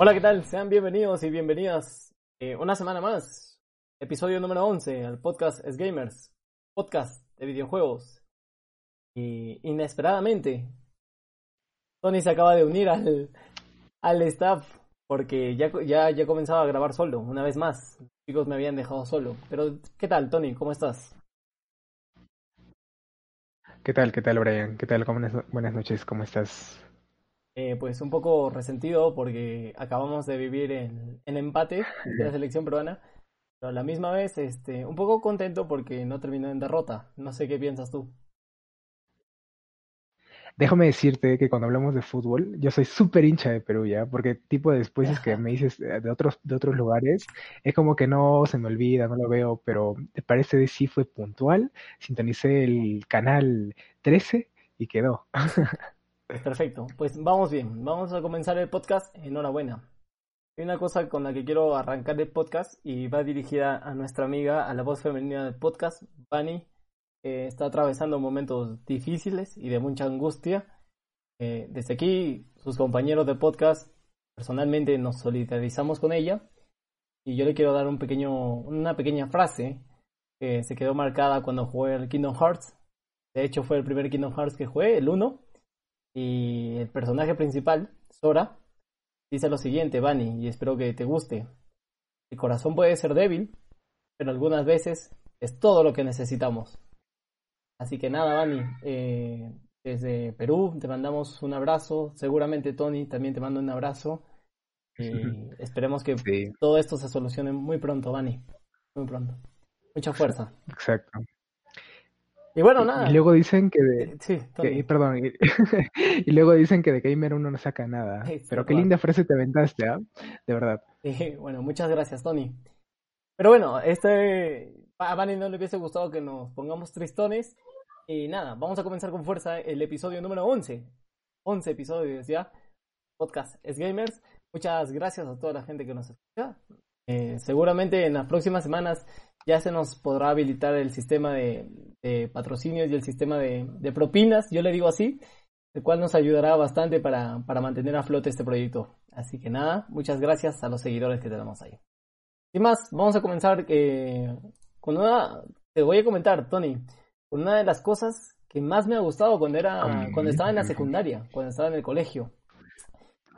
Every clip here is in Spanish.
Hola, ¿qué tal? Sean bienvenidos y bienvenidas eh, una semana más. Episodio número 11 al podcast Es Gamers, podcast de videojuegos. Y inesperadamente, Tony se acaba de unir al, al staff porque ya, ya, ya comenzaba a grabar solo, una vez más. Los chicos me habían dejado solo. Pero, ¿qué tal, Tony? ¿Cómo estás? ¿Qué tal? ¿Qué tal, Brian? ¿Qué tal? Buenas noches, ¿cómo estás? Eh, pues un poco resentido porque acabamos de vivir en, en empate de la selección peruana, pero a la misma vez este, un poco contento porque no terminó en derrota. No sé qué piensas tú. Déjame decirte que cuando hablamos de fútbol, yo soy súper hincha de Perú, ¿ya? Porque tipo de después es que me dices eh, de otros, de otros lugares, es como que no se me olvida, no lo veo, pero te parece de sí fue puntual, sintonicé el canal 13 y quedó. Perfecto, pues vamos bien, vamos a comenzar el podcast. Enhorabuena. Hay una cosa con la que quiero arrancar el podcast y va dirigida a nuestra amiga, a la voz femenina del podcast, Bunny. está atravesando momentos difíciles y de mucha angustia. Eh, desde aquí, sus compañeros de podcast, personalmente nos solidarizamos con ella y yo le quiero dar un pequeño, una pequeña frase que se quedó marcada cuando jugué el Kingdom Hearts. De hecho, fue el primer Kingdom Hearts que jugué, el 1 y el personaje principal, Sora, dice lo siguiente, Bunny, y espero que te guste. El corazón puede ser débil, pero algunas veces es todo lo que necesitamos. Así que nada, Bunny, eh, desde Perú te mandamos un abrazo. Seguramente Tony también te manda un abrazo. Y esperemos que todo esto se solucione muy pronto, Bunny. Muy pronto. Mucha fuerza. Exacto. Y bueno, nada. Y luego dicen que de. Sí, perdón. Y, luego dicen que de Gamer uno no saca nada. Pero qué linda frase te aventaste, ¿ah? De verdad. Sí, bueno, muchas gracias, Tony. Pero bueno, este. A Vani no le hubiese gustado que nos pongamos tristones. Y nada, vamos a comenzar con fuerza el episodio número 11. 11 episodios ya. Podcast es Gamers. Muchas gracias a toda la gente que nos escucha. Eh, seguramente en las próximas semanas ya se nos podrá habilitar el sistema de, patrocinios y el sistema de, propinas, yo le digo así, el cual nos ayudará bastante para, mantener a flote este proyecto. Así que nada, muchas gracias a los seguidores que tenemos ahí. Sin más, vamos a comenzar eh, con una, te voy a comentar, Tony, una de las cosas que más me ha gustado cuando era, cuando estaba en la secundaria, cuando estaba en el colegio.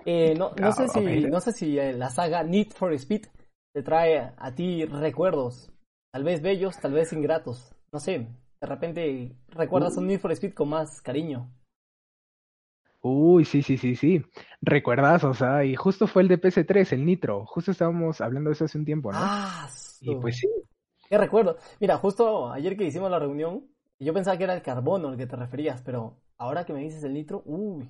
Eh, no, no, sé si, no sé si la saga Need for Speed te trae a ti recuerdos Tal vez bellos, tal vez ingratos. No sé, de repente recuerdas un Need for Speed con más cariño. Uy, sí, sí, sí, sí. Recuerdas, o sea, y justo fue el de PS3, el Nitro. Justo estábamos hablando de eso hace un tiempo, ¿no? Ah, y pues sí. Qué recuerdo. Mira, justo ayer que hicimos la reunión, yo pensaba que era el carbono al que te referías, pero ahora que me dices el Nitro, uy,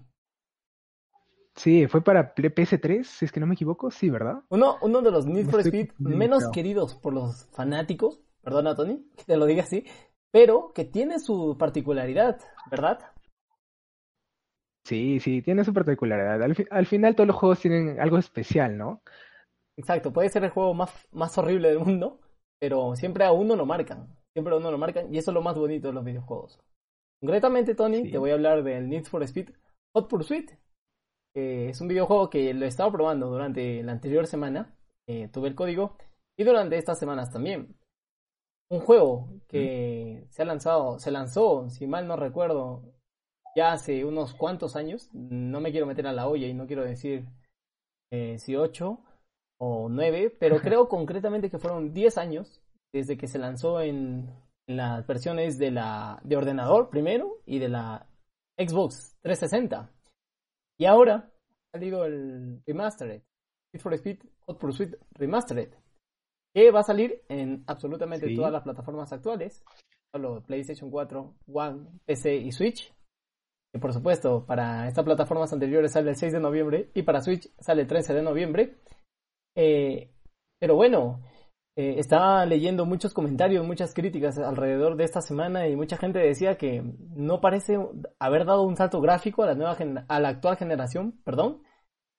Sí, fue para PS3, si es que no me equivoco, sí, ¿verdad? Uno, uno de los Need for Speed menos queridos por los fanáticos, perdona Tony, que te lo diga así, pero que tiene su particularidad, ¿verdad? Sí, sí, tiene su particularidad. Al, final todos los juegos tienen algo especial, ¿no? Exacto, puede ser el juego más, más horrible del mundo, pero siempre a uno lo marcan, siempre uno lo marcan, y eso es lo más bonito de los videojuegos. Concretamente, Tony, te voy a hablar del Need for Speed Hot Pursuit, es un videojuego que lo he estado probando durante la anterior semana. Eh, tuve el código. Y durante estas semanas también. Un juego que se ha lanzado, se lanzó, si mal no recuerdo, ya hace unos cuantos años. No me quiero meter a la olla y no quiero decir eh, si ocho o nueve, pero creo concretamente que fueron diez años desde que se lanzó en, en las versiones de la de ordenador primero y de la Xbox 360. Y ahora ha salido el Remastered, Need for Speed Hot Pursuit Remastered, que va a salir en absolutamente todas las plataformas actuales, solo PlayStation 4, One, PC y Switch. Y por supuesto, para estas plataformas anteriores sale el 6 de noviembre y para Switch sale el 13 de noviembre. Eh, pero bueno, eh, estaba leyendo muchos comentarios, muchas críticas alrededor de esta semana y mucha gente decía que no parece haber dado un salto gráfico a la nueva a la actual generación, perdón,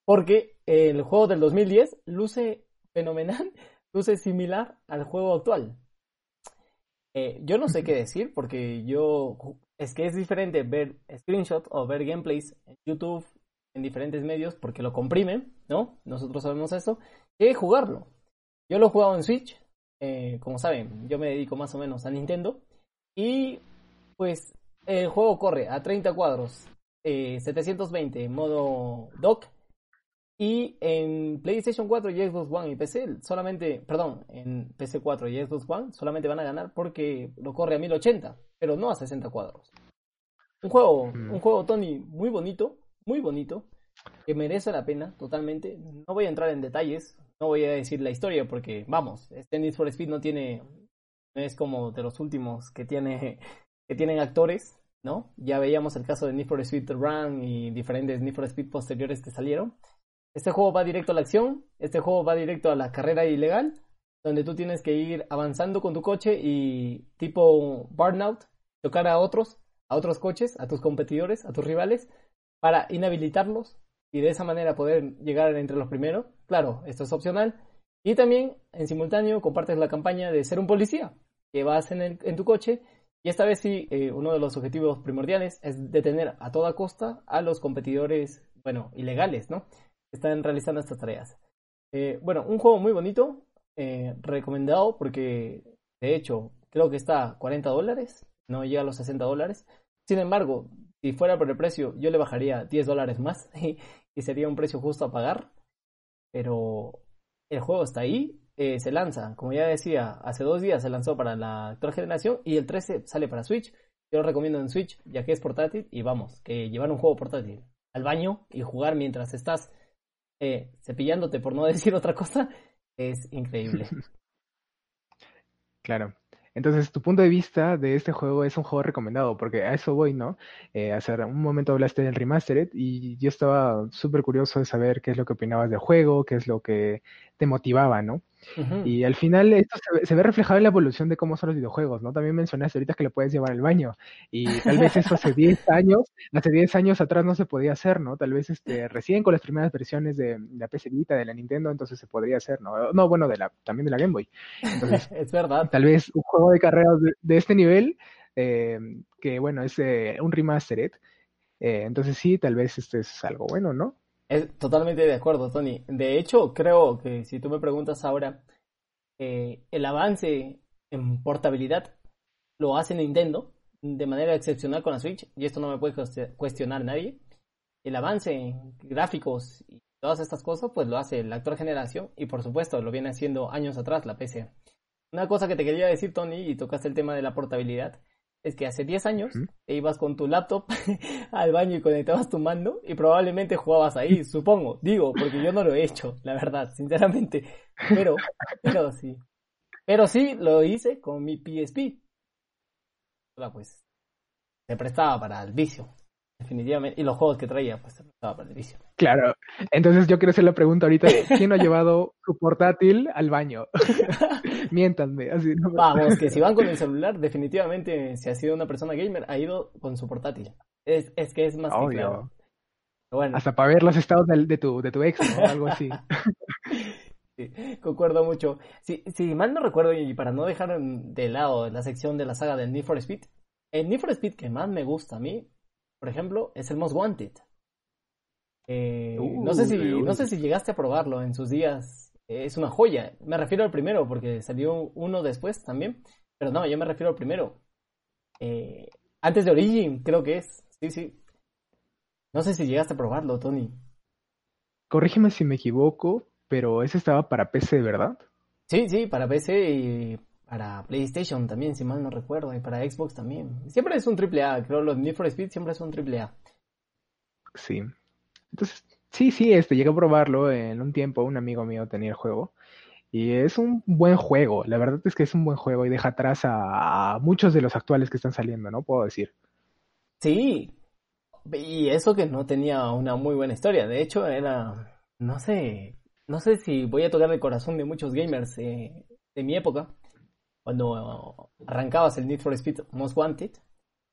porque el juego del 2010 luce fenomenal, luce similar al juego actual. Eh, yo no sé qué decir porque yo es que es diferente ver screenshots o ver gameplays en YouTube en diferentes medios porque lo comprimen, ¿no? Nosotros sabemos eso, que jugarlo. Yo lo he jugado en Switch, eh, como saben, yo me dedico más o menos a Nintendo y pues el juego corre a 30 cuadros, eh, 720 en modo dock y en PlayStation 4 y Xbox One y PC solamente, perdón, en PC 4 y Xbox One solamente van a ganar porque lo corre a 1080, pero no a 60 cuadros. Un juego, un juego Tony muy bonito, muy bonito, que merece la pena totalmente. No voy a entrar en detalles, no voy a decir la historia porque, vamos, este Need for Speed no tiene, es como de los últimos que tiene, que tienen actores, ¿no? Ya veíamos el caso de Need for Speed Run y diferentes Need for Speed posteriores que salieron. Este juego va directo a la acción, este juego va directo a la carrera ilegal, donde tú tienes que ir avanzando con tu coche y tipo burnout, tocar a otros, a otros coches, a tus competidores, a tus rivales, para inhabilitarlos y de esa manera poder llegar entre los primeros. Claro, esto es opcional. Y también, en simultáneo, compartes la campaña de ser un policía, que vas en, en tu coche y esta vez sí, eh, uno de los objetivos primordiales es detener a toda costa a los competidores, bueno, ilegales, ¿no? están realizando estas tareas. Eh, bueno, un juego muy bonito, eh, recomendado porque de hecho creo que está a 40 dólares, no llega a los 60 dólares. Sin embargo, si fuera por el precio, yo le bajaría 10 dólares más y, sería un precio justo a pagar. Pero el juego está ahí, eh, se lanza, como ya decía, hace dos días se lanzó para la actual generación y el 13 sale para Switch. Yo lo recomiendo en Switch, ya que es portátil y vamos, que llevar un juego portátil al baño y jugar mientras estás eh, cepillándote, por no decir otra cosa, es increíble. Claro. Entonces, tu punto de vista de este juego es un juego recomendado, porque a eso voy, ¿no? Eh, hace un momento hablaste del Remastered y yo estaba súper curioso de saber qué es lo que opinabas del juego, qué es lo que te motivaba, ¿no? Y al final esto se, ve reflejado en la evolución de cómo son los videojuegos, ¿no? También mencionaste ahorita que lo puedes llevar al baño y tal vez eso hace 10 años, hace 10 años atrás no se podía hacer, ¿no? Tal vez este recién con las primeras versiones de, la PC Vita, de la Nintendo, entonces se podría hacer, ¿no? No, bueno, de la también de la Game Boy. Entonces, es verdad. Tal vez un juego de carreras de, este nivel eh, que bueno, es eh, un remastered. Eh, entonces sí, tal vez este es algo bueno, ¿no? Es totalmente de acuerdo, Tony. De hecho, creo que si tú me preguntas ahora, eh, el avance en portabilidad lo hace Nintendo de manera excepcional con la Switch, y esto no me puede cuestionar nadie. El avance en gráficos y todas estas cosas, pues lo hace la actual generación, y por supuesto lo viene haciendo años atrás la PC. Una cosa que te quería decir, Tony, y tocaste el tema de la portabilidad, es que hace 10 años te ibas con tu laptop al baño y conectabas tu mando y probablemente jugabas ahí, supongo, digo, porque yo no lo he hecho, la verdad, sinceramente, pero, pero sí, pero sí lo hice con mi PSP. Pues se prestaba para el vicio, definitivamente, y los juegos que traía, pues el vicio. Claro, entonces yo quiero hacer la pregunta ahorita, ¿quién ha llevado su portátil al baño? Miéntanme. Así, Vamos, que si van con el celular, definitivamente, si ha sido una persona gamer, ha ido con su portátil. Es, es que es más que claro. Bueno. Hasta para ver los estados de, tu, de tu ex, o Algo así. sí, concuerdo mucho. Si, si mal no recuerdo, y para no dejar de lado la sección de la saga del Need for Speed, el Need for Speed que más me gusta a mí, por ejemplo, es el Most Wanted. Eh, no, sé si, no sé si llegaste a probarlo en sus días. es una joya. Me refiero al primero, porque salió uno después también. Pero no, yo me refiero al primero. Eh, antes de Origin, creo que es. Sí, sí. No sé si llegaste a probarlo, Tony. Corrígeme si me equivoco, pero ese estaba para PC, ¿verdad? Sí, sí, para PC y para PlayStation también, si mal no recuerdo, y para Xbox también. Siempre es un AAA, creo los Need for Speed siempre es un AAA. Sí, entonces, sí, sí, este, llegué a probarlo en un tiempo, un amigo mío tenía el juego. Y es un buen juego, la verdad es que es un buen juego y deja atrás a, muchos de los actuales que están saliendo, ¿no? Puedo decir. Sí, y eso que no tenía una muy buena historia, de hecho era, no sé, no sé si voy a tocar el corazón de muchos gamers, eh, de mi época, cuando arrancabas el Need for Speed Most Wanted,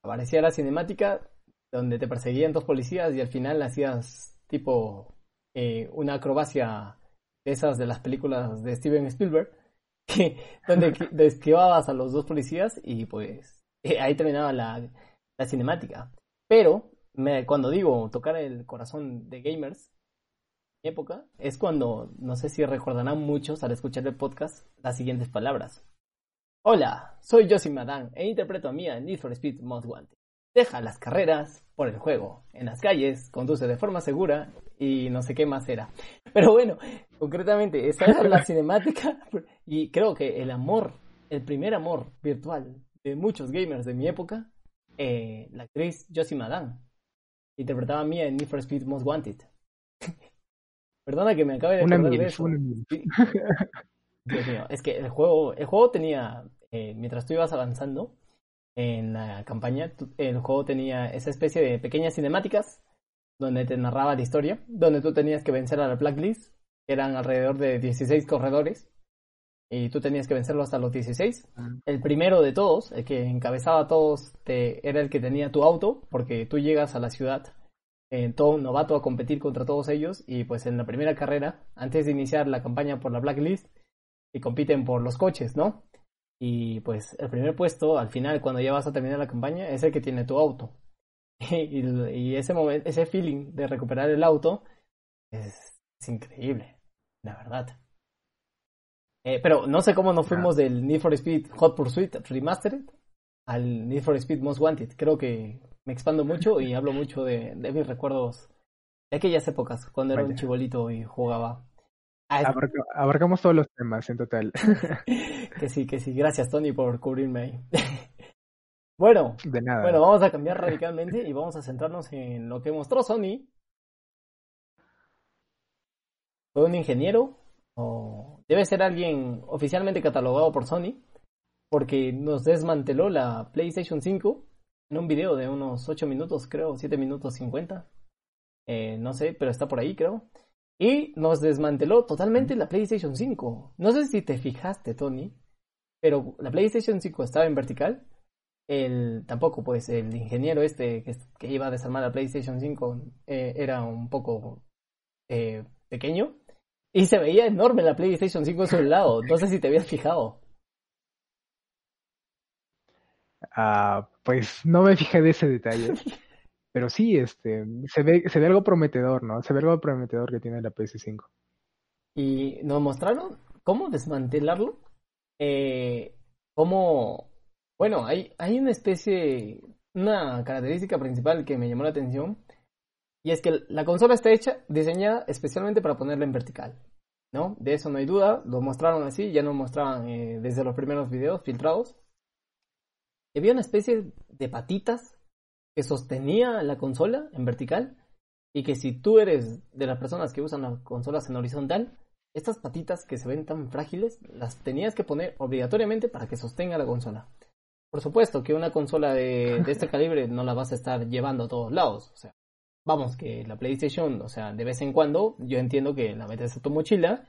aparecía la cinemática donde te perseguían dos policías y al final hacías tipo eh, una acrobacia de esas de las películas de Steven Spielberg, donde esquivabas a los dos policías y pues eh, ahí terminaba la, la cinemática. Pero me, cuando digo tocar el corazón de gamers, mi época, es cuando, no sé si recordarán muchos al escuchar el podcast, las siguientes palabras. Hola, soy Josie Madan e interpreto a Mia en Need for Speed Most Wanted. Deja las carreras por el juego, en las calles, conduce de forma segura y no sé qué más era. Pero bueno, concretamente, esa era la cinemática y creo que el amor, el primer amor virtual de muchos gamers de mi época, eh, la actriz Josie Madan, interpretaba a Mia en Need for Speed Most Wanted. Perdona que me acabe de una de eso. Dios mío, es que el juego, el juego tenía, eh, mientras tú ibas avanzando en la campaña, el juego tenía esa especie de pequeñas cinemáticas donde te narraba la historia, donde tú tenías que vencer a la Blacklist, que eran alrededor de 16 corredores, y tú tenías que vencerlo hasta los 16. El primero de todos, el que encabezaba a todos, te, era el que tenía tu auto, porque tú llegas a la ciudad en todo un novato a competir contra todos ellos y pues en la primera carrera, antes de iniciar la campaña por la Blacklist, y compiten por los coches, ¿no? Y pues el primer puesto, al final, cuando ya vas a terminar la campaña, es el que tiene tu auto. y, ese momento, ese feeling de recuperar el auto es, es increíble, la verdad. Eh, pero no sé cómo nos fuimos del Need for Speed Hot Pursuit Remastered al Need for Speed Most Wanted. Creo que me expando mucho y hablo mucho de, mis recuerdos de aquellas épocas, cuando era un chibolito y jugaba. Abarcamos todos los temas en total. que sí, que sí. Gracias, Tony, por cubrirme ahí. bueno, de nada. bueno, vamos a cambiar radicalmente y vamos a centrarnos en lo que mostró Sony. Fue un ingeniero o debe ser alguien oficialmente catalogado por Sony, porque nos desmanteló la PlayStation 5 en un video de unos 8 minutos, creo, 7 minutos 50. Eh, no sé, pero está por ahí, creo. Y nos desmanteló totalmente la PlayStation 5. No sé si te fijaste, Tony, pero la PlayStation 5 estaba en vertical. El, tampoco, pues, el ingeniero este que, iba a desarmar la PlayStation 5 eh, era un poco eh, pequeño. Y se veía enorme la PlayStation 5 a su lado. No sé si te habías fijado. Ah, pues no me fijé de ese detalle. Pero sí, este, se ve, se ve algo prometedor, ¿no? Se ve algo prometedor que tiene la PS5. Y nos mostraron cómo desmantelarlo. Eh, cómo, bueno, hay, hay una especie, una característica principal que me llamó la atención y es que la consola está hecha, diseñada especialmente para ponerla en vertical. ¿No? De eso no hay duda. Lo mostraron así, ya lo mostraban eh, desde los primeros videos filtrados. había una especie de patitas que sostenía la consola en vertical. Y que si tú eres de las personas que usan las consolas en horizontal, estas patitas que se ven tan frágiles las tenías que poner obligatoriamente para que sostenga la consola. Por supuesto que una consola de, de este calibre no la vas a estar llevando a todos lados. O sea, vamos, que la PlayStation, o sea, de vez en cuando, yo entiendo que la metes a tu mochila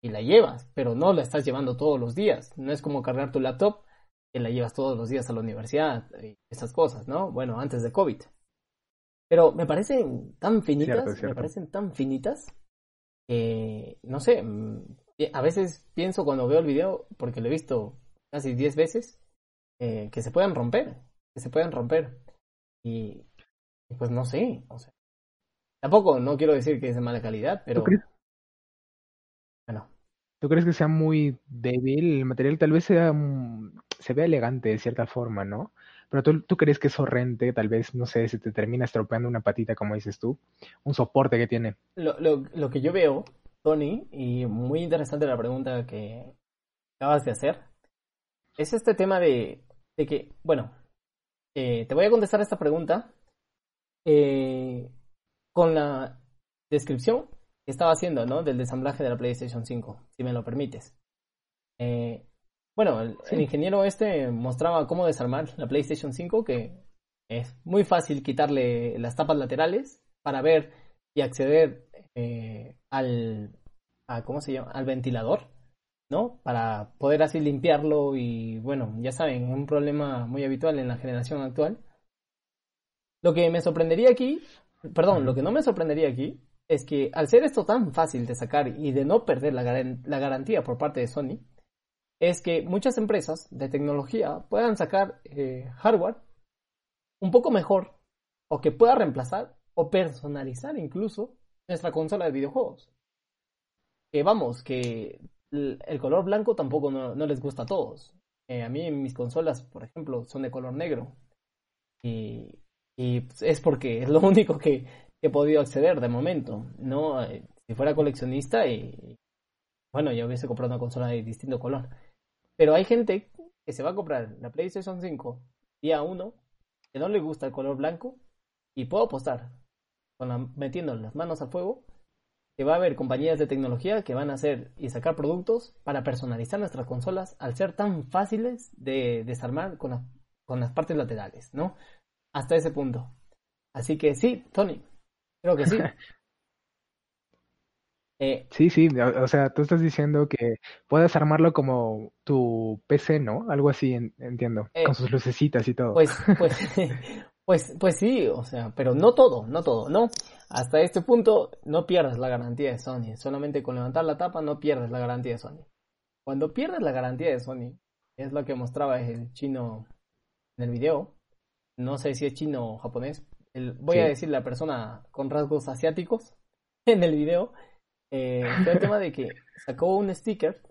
y la llevas, pero no la estás llevando todos los días. No es como cargar tu laptop que la llevas todos los días a la universidad y esas cosas, ¿no? Bueno, antes de COVID. Pero me parecen tan finitas, me parecen tan finitas que, no sé, mm, a veces pienso cuando veo el video, porque lo he visto casi 10 veces, eh, que se pueden romper, que se pueden romper. Y, pues no sé, o sea, Tampoco, no quiero decir que es de mala calidad, pero... ¿Tú crees? Bueno. ¿Tú crees que sea muy débil? El material tal vez sea, mm, se vea elegante de cierta forma, ¿no? Pero tú, tú crees que es horrente, tal vez, no sé, si te termina estropeando una patita, como dices tú, un soporte que tiene. Lo, lo, lo que yo veo, Tony, y muy interesante la pregunta que acabas de hacer, es este tema de, de que, bueno, eh, te voy a contestar esta pregunta eh, con la descripción que estaba haciendo, ¿no? Del desamblaje de la PlayStation 5, si me lo permites. Eh, bueno, el, ingeniero este mostraba cómo desarmar la PlayStation 5, que es muy fácil quitarle las tapas laterales para ver y acceder eh, al, ¿cómo se llama? Al ventilador. ¿no? Para poder así limpiarlo y bueno, ya saben, un problema muy habitual en la generación actual. Lo que me sorprendería aquí, perdón, lo que no me sorprendería aquí es que al ser esto tan fácil de sacar y de no perder la, la garantía por parte de Sony, es que muchas empresas de tecnología puedan sacar eh, hardware un poco mejor o que pueda reemplazar o personalizar incluso nuestra consola de videojuegos. Que vamos, que el color blanco tampoco no, les gusta a todos. Eh, a mí mis consolas, por ejemplo, son de color negro. Y, pues, es porque es lo único que, he podido acceder de momento. No, eh, si fuera coleccionista y bueno, yo hubiese comprado una consola de distinto color. Pero hay gente que se va a comprar la PlayStation 5 día 1 que no le gusta el color blanco y puedo apostar con metiendo las manos al fuego que va a haber compañías de tecnología que van a hacer y sacar productos para personalizar nuestras consolas al ser tan fáciles de desarmar con las partes laterales, ¿no? Hasta ese punto. Así que sí, Tony, creo que sí. Eh, sí, sí, o, sea, tú estás diciendo que puedes armarlo como tu PC, ¿no? Algo así, entiendo, con eh, sus lucecitas y todo. Pues, pues, pues, pues sí, o sea, pero no todo, no todo, ¿no? Hasta este punto no pierdes la garantía de Sony, solamente con levantar la tapa no pierdes la garantía de Sony. Cuando pierdes la garantía de Sony, es lo que mostraba el chino en el video, no sé si es chino o japonés, voy a decir la persona con rasgos asiáticos en el video, eh, fue el tema de que sacó un sticker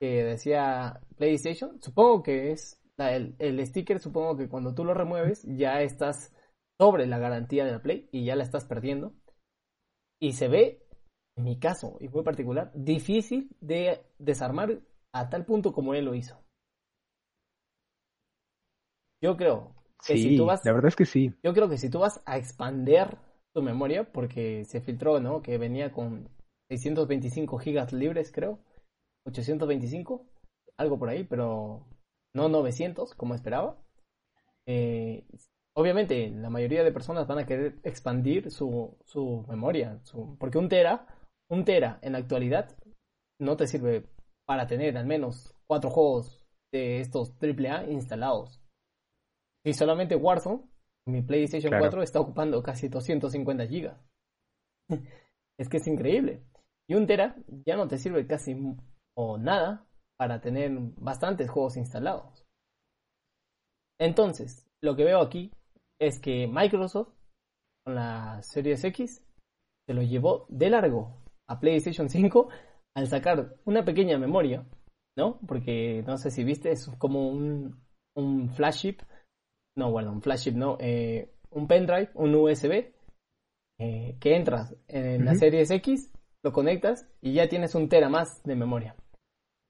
que decía PlayStation. Supongo que es el, el, sticker, supongo que cuando tú lo remueves ya estás sobre la garantía de la Play y ya la estás perdiendo. Y se ve, en mi caso, y muy particular, difícil de desarmar a tal punto como él lo hizo. Yo creo que si tú vas. La verdad es que sí. Yo creo que si tú vas a expander tu memoria, porque se filtró, ¿no? Que venía con 625 gigas libres, creo. 825, algo por ahí, pero no 900 como esperaba. Eh, obviamente, la mayoría de personas van a querer expandir su, su memoria, porque un tera, un tera en la actualidad no te sirve para tener al menos cuatro juegos de estos AAA instalados. Y solamente Warzone, mi PlayStation 4 está ocupando casi 250 gigas. es que es increíble. Y un tera ya no te sirve casi o nada para tener bastantes juegos instalados. Entonces, lo que veo aquí es que Microsoft con la Series X se lo llevó de largo a PlayStation 5 al sacar una pequeña memoria, ¿no? Porque no sé si viste, es como un, un flash chip, no, bueno, un flash chip, no, eh, un pendrive, un USB, eh, que entras en la Series X lo conectas y ya tienes un tera más de memoria.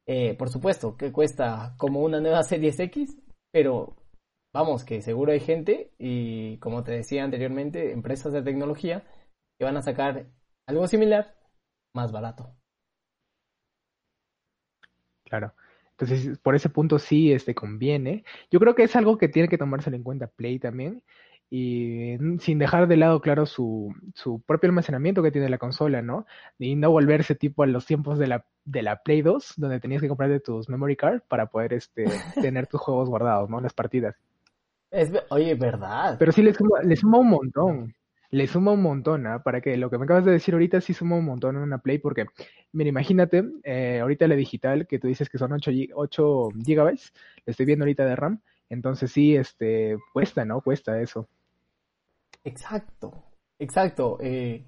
Eh, por supuesto que cuesta como una nueva Series X, pero vamos, que seguro hay gente y como te decía anteriormente, empresas de tecnología que van a sacar algo similar más barato. Claro. Entonces, por ese punto sí este conviene. Yo creo que es algo que tiene que tomárselo en cuenta Play también y sin dejar de lado, claro, su, su propio almacenamiento que tiene la consola, ¿no? Y no volverse tipo a los tiempos de la, de la Play 2, donde tenías que comprarte tus memory card para poder este, tener tus juegos guardados, ¿no? Las partidas. Es, oye, verdad. Pero sí le suma, le suma un montón. Le suma un montón, ¿ah? Para que lo que me acabas de decir ahorita sí suma un montón en una Play, porque, mira, imagínate, eh, ahorita la digital, que tú dices que son 8, 8 gigabytes, le estoy viendo ahorita de RAM, entonces sí, este, cuesta, ¿no? Cuesta eso. Exacto, exacto. Eh,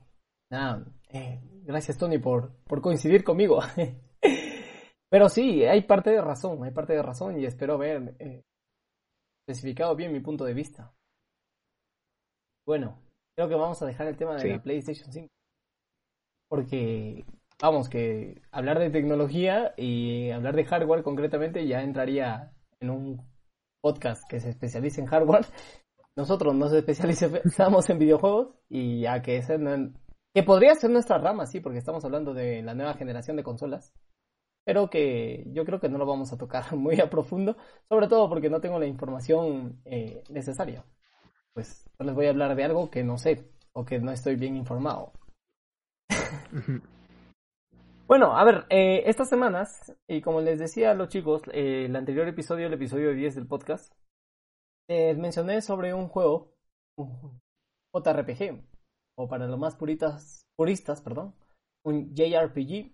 nada, eh, gracias Tony por, por coincidir conmigo. Pero sí, hay parte de razón, hay parte de razón y espero haber eh, especificado bien mi punto de vista. Bueno, creo que vamos a dejar el tema de la PlayStation 5. Porque, vamos, que hablar de tecnología y hablar de hardware concretamente ya entraría en un podcast que se especialice en hardware nosotros nos especializamos en videojuegos y ya que ese que podría ser nuestra rama, sí, porque estamos hablando de la nueva generación de consolas, pero que yo creo que no lo vamos a tocar muy a profundo, sobre todo porque no tengo la información eh, necesaria. Pues no les voy a hablar de algo que no sé o que no estoy bien informado. Bueno, a ver, eh, estas semanas, y como les decía a los chicos, eh, el anterior episodio, el episodio 10 del podcast, les mencioné sobre un juego, un JRPG, o para los más puritas, puristas, perdón, un JRPG,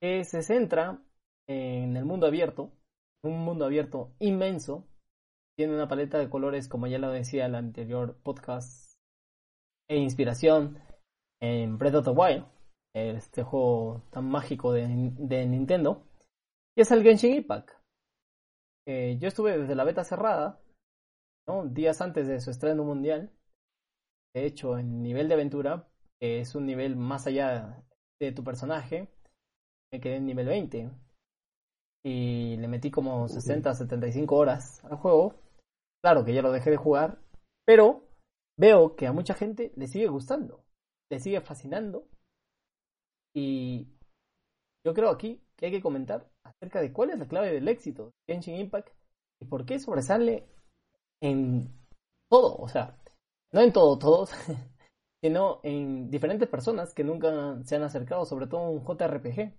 que se centra en el mundo abierto, un mundo abierto inmenso, tiene una paleta de colores, como ya lo decía el anterior podcast, e inspiración en Breath of the Wild, este juego tan mágico de, Nintendo, y es el Genshin Impact. Eh, yo estuve desde la beta cerrada, ¿no? días antes de su estreno mundial. De hecho, en nivel de aventura, es un nivel más allá de tu personaje, me quedé en nivel 20. Y le metí como 60, 75 horas al juego. Claro que ya lo dejé de jugar, pero veo que a mucha gente le sigue gustando, le sigue fascinando y yo creo aquí que hay que comentar acerca de cuál es la clave del éxito de Genshin Impact y por qué sobresale en todo, o sea, no en todo, todos, sino en diferentes personas que nunca se han acercado, sobre todo un JRPG.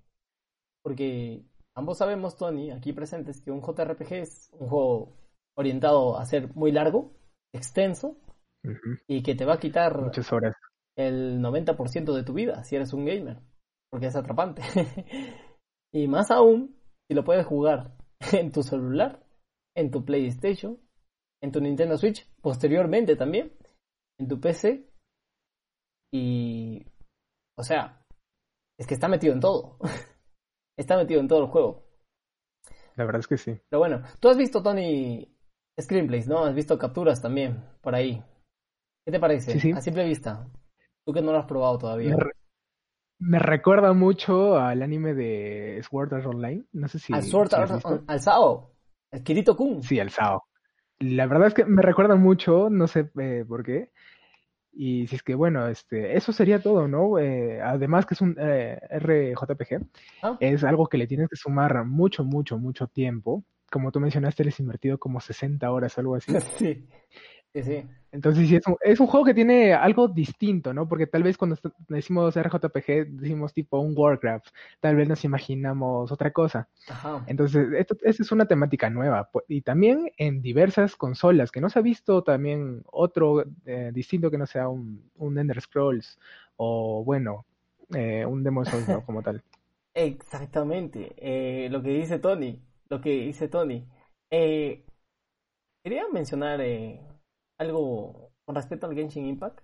Porque ambos sabemos, Tony, aquí presentes, que un JRPG es un juego orientado a ser muy largo, extenso, y que te va a quitar muchas horas. el 90% de tu vida si eres un gamer porque es atrapante. y más aún, si lo puedes jugar en tu celular, en tu PlayStation, en tu Nintendo Switch, posteriormente también, en tu PC. Y, o sea, es que está metido en todo. está metido en todo el juego. La verdad es que sí. Pero bueno, tú has visto, Tony, screenplays, ¿no? Has visto capturas también por ahí. ¿Qué te parece? A simple vista. Tú que no lo has probado todavía. Me recuerda mucho al anime de Sword Art Online. No sé si. Al Sword Art al Sao. El Kirito Kun. Sí, al Sao. La verdad es que me recuerda mucho, no sé eh, por qué. Y si es que, bueno, este, eso sería todo, ¿no? Eh, además que es un eh, RJPG, ah. es algo que le tienes que sumar mucho, mucho, mucho tiempo. Como tú mencionaste, les invertido como 60 horas, algo así. sí. Sí, Entonces sí, es un, es un juego que tiene algo distinto, ¿no? Porque tal vez cuando decimos RJPG decimos tipo un Warcraft, tal vez nos imaginamos otra cosa. Ajá. Entonces, esto, esta es una temática nueva y también en diversas consolas, que no se ha visto también otro eh, distinto que no sea un, un Ender Scrolls o, bueno, eh, un Demon Souls ¿no? como tal. Exactamente, eh, lo que dice Tony, lo que dice Tony. quería mencionar algo con respecto al Genshin Impact.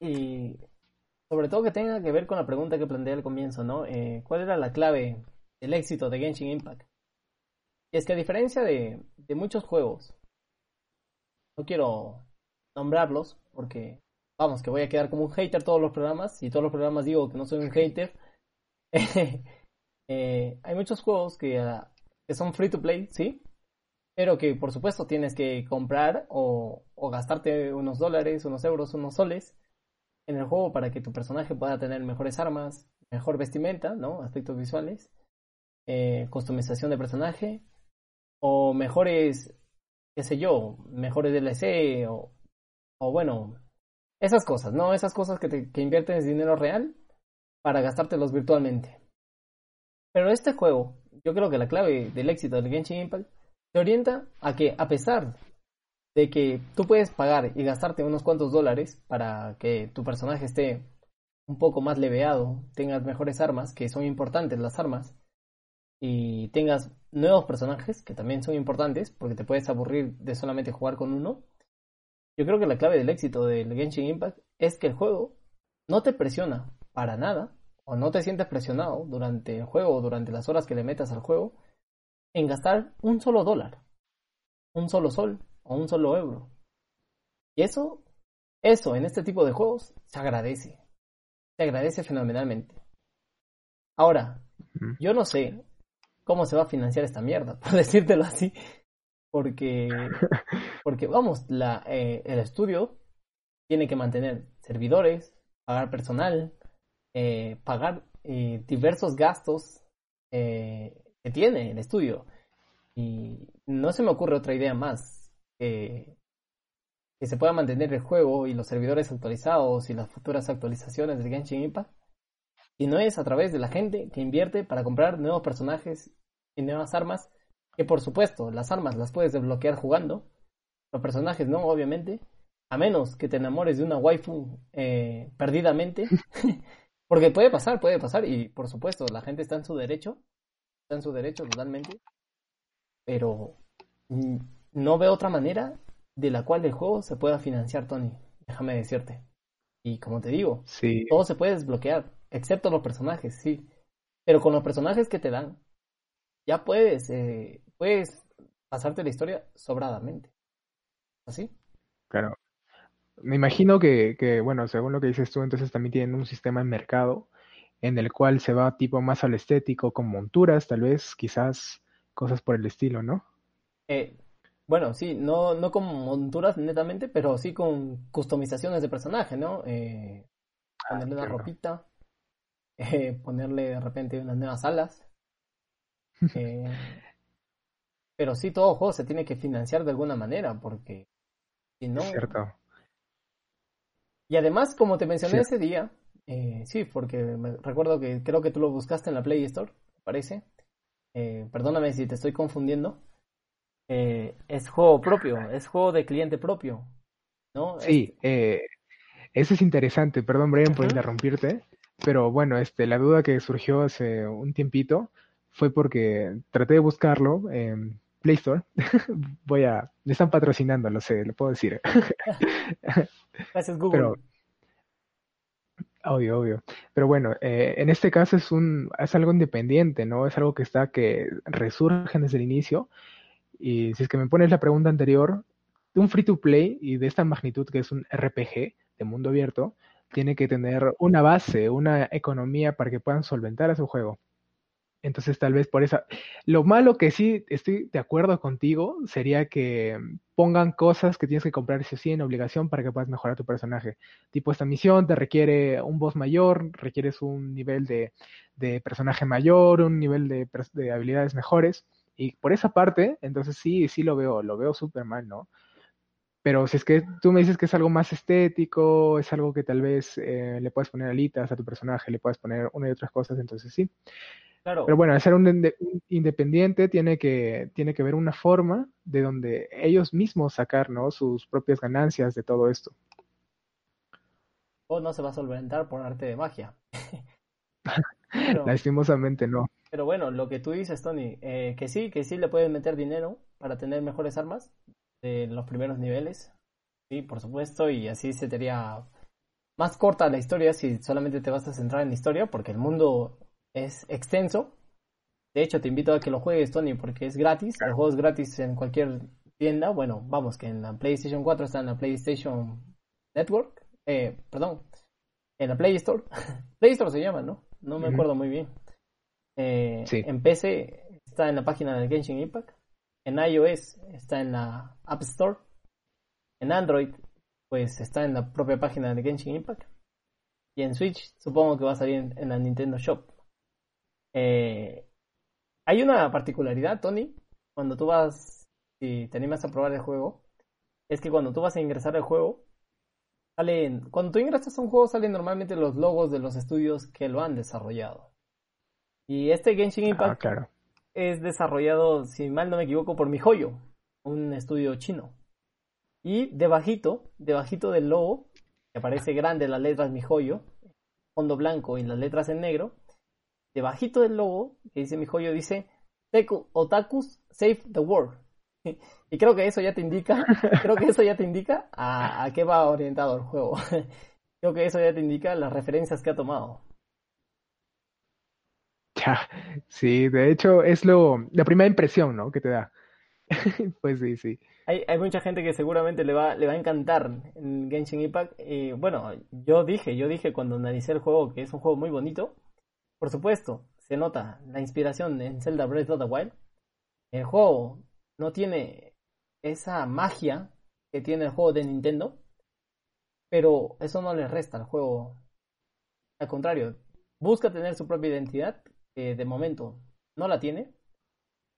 Y sobre todo que tenga que ver con la pregunta que planteé al comienzo, ¿no? Eh, ¿Cuál era la clave del éxito de Genshin Impact? Y es que a diferencia de, muchos juegos, no quiero nombrarlos porque, vamos, que voy a quedar como un hater todos los programas y todos los programas digo que no soy un hater. eh, hay muchos juegos que, que son free to play, ¿sí? Pero que por supuesto tienes que comprar o, gastarte unos dólares, unos euros, unos soles en el juego para que tu personaje pueda tener mejores armas, mejor vestimenta, ¿no? Aspectos visuales, eh, customización de personaje o mejores, qué sé yo, mejores DLC o, bueno, esas cosas, ¿no? Esas cosas que, te, que inviertes dinero real para gastártelos virtualmente. Pero este juego, yo creo que la clave del éxito del Genshin Impact te orienta a que a pesar de que tú puedes pagar y gastarte unos cuantos dólares para que tu personaje esté un poco más leveado, tengas mejores armas, que son importantes las armas, y tengas nuevos personajes, que también son importantes, porque te puedes aburrir de solamente jugar con uno. Yo creo que la clave del éxito del Genshin Impact es que el juego no te presiona para nada, o no te sientes presionado durante el juego o durante las horas que le metas al juego, en gastar un solo dólar, un solo sol o un solo euro. Y eso, eso en este tipo de juegos se agradece. Se agradece fenomenalmente. Ahora, yo no sé cómo se va a financiar esta mierda, por decírtelo así. Porque, porque vamos, la, eh, el estudio tiene que mantener servidores, pagar personal, eh, pagar eh, diversos gastos que tiene el estudio. Y no se me ocurre otra idea más que, que se pueda mantener el juego y los servidores actualizados y las futuras actualizaciones del Genshin Impact. Y no es a través de la gente que invierte para comprar nuevos personajes y nuevas armas, que por supuesto las armas las puedes desbloquear jugando, los personajes no, obviamente, a menos que te enamores de una waifu eh, perdidamente, porque puede pasar, puede pasar, y por supuesto la gente está en su derecho, en su derecho totalmente, pero mm, no veo otra manera de la cual el juego se pueda financiar, Tony, déjame decirte. Y como te digo, todo se puede desbloquear, excepto los personajes, sí. Pero con los personajes que te dan, ya puedes, eh, puedes pasarte la historia sobradamente. ¿Así? Claro. Me imagino que, que, bueno, según lo que dices tú, entonces también tienen un sistema de mercado en el cual se va tipo más al estético, con monturas, tal vez, quizás cosas por el estilo, ¿no? Eh, bueno, sí, no, no con monturas netamente, pero sí con customizaciones de personaje, ¿no? Eh, ah, ponerle una ropita, eh, ponerle de repente unas nuevas alas. Eh, pero sí, todo juego se tiene que financiar de alguna manera, porque si no... Cierto. Y además, como te mencioné ese día, eh, sí, porque me recuerdo que creo que tú lo buscaste en la Play Store, parece. Eh, perdóname si te estoy confundiendo. Eh, es juego propio, es juego de cliente propio, ¿no? Sí, eh, eso es interesante. Perdón, Brian, por interrumpirte. Pero bueno, este, la duda que surgió hace un tiempito fue porque traté de buscarlo en Play Store. Voy a... Me están patrocinando, lo sé, lo puedo decir. Gracias, Google. Obvio, obvio. Pero bueno, eh, en este caso es un, es algo independiente, ¿no? Es algo que está, que resurge desde el inicio. Y si es que me pones la pregunta anterior, un free to play y de esta magnitud que es un RPG de mundo abierto, tiene que tener una base, una economía para que puedan solventar a su juego. Entonces, tal vez por eso. Lo malo que sí estoy de acuerdo contigo sería que pongan cosas que tienes que comprar sí o sí en obligación para que puedas mejorar tu personaje. Tipo, esta misión te requiere un boss mayor, requieres un nivel de, personaje mayor, un nivel de, de, habilidades mejores. Y por esa parte, entonces sí, sí lo veo, lo veo súper mal, ¿no? Pero si es que tú me dices que es algo más estético, es algo que tal vez eh, le puedes poner alitas a tu personaje, le puedes poner una y otras cosas, entonces sí. Pero bueno, al ser un, independiente tiene que, tiene que ver una forma de donde ellos mismos sacar ¿no? sus propias ganancias de todo esto. O no se va a solventar por arte de magia. Lastimosamente no. Pero bueno, lo que tú dices, Tony, eh, que sí, que sí le pueden meter dinero para tener mejores armas de los primeros niveles. Sí, por supuesto, y así se te haría más corta la historia si solamente te vas a centrar en la historia, porque el mundo es extenso. De hecho, te invito a que lo juegues, Tony, porque es gratis. El juego es gratis en cualquier tienda. Bueno, vamos, que en la PlayStation 4 está en la PlayStation Network. Eh, perdón, en la Play Store. Play Store se llama, ¿no? No me acuerdo muy bien. Eh, en PC está en la página de Genshin Impact. En iOS está en la App Store. En Android, pues está en la propia página de Genshin Impact. Y en Switch, supongo que va a salir en la Nintendo Shop. Eh, hay una particularidad, Tony, cuando tú vas, y te animas a probar el juego, es que cuando tú vas a ingresar al juego, salen, cuando tú ingresas a un juego salen normalmente los logos de los estudios que lo han desarrollado. Y este Genshin ah, Impact es desarrollado, si mal no me equivoco, por MiHoYo, un estudio chino. Y debajito, debajito del logo, que aparece grande las letras MiHoYo, fondo blanco y las letras en negro, debajito del logo, que dice mi joyo, dice Otakus Save the World. Y creo que eso ya te indica, creo que eso ya te indica a, qué va orientado el juego. Creo que eso ya te indica las referencias que ha tomado. Ya, sí, de hecho es lo, la primera impresión, ¿no? Que te da. pues sí, sí. Hay, hay, mucha gente que seguramente le va, le va a encantar en Genshin Impact. Y bueno, yo dije, yo dije cuando analicé el juego que es un juego muy bonito. Por supuesto, se nota la inspiración en Zelda Breath of the Wild. El juego no tiene esa magia que tiene el juego de Nintendo, pero eso no le resta al juego. Al contrario, busca tener su propia identidad, que de momento no la tiene.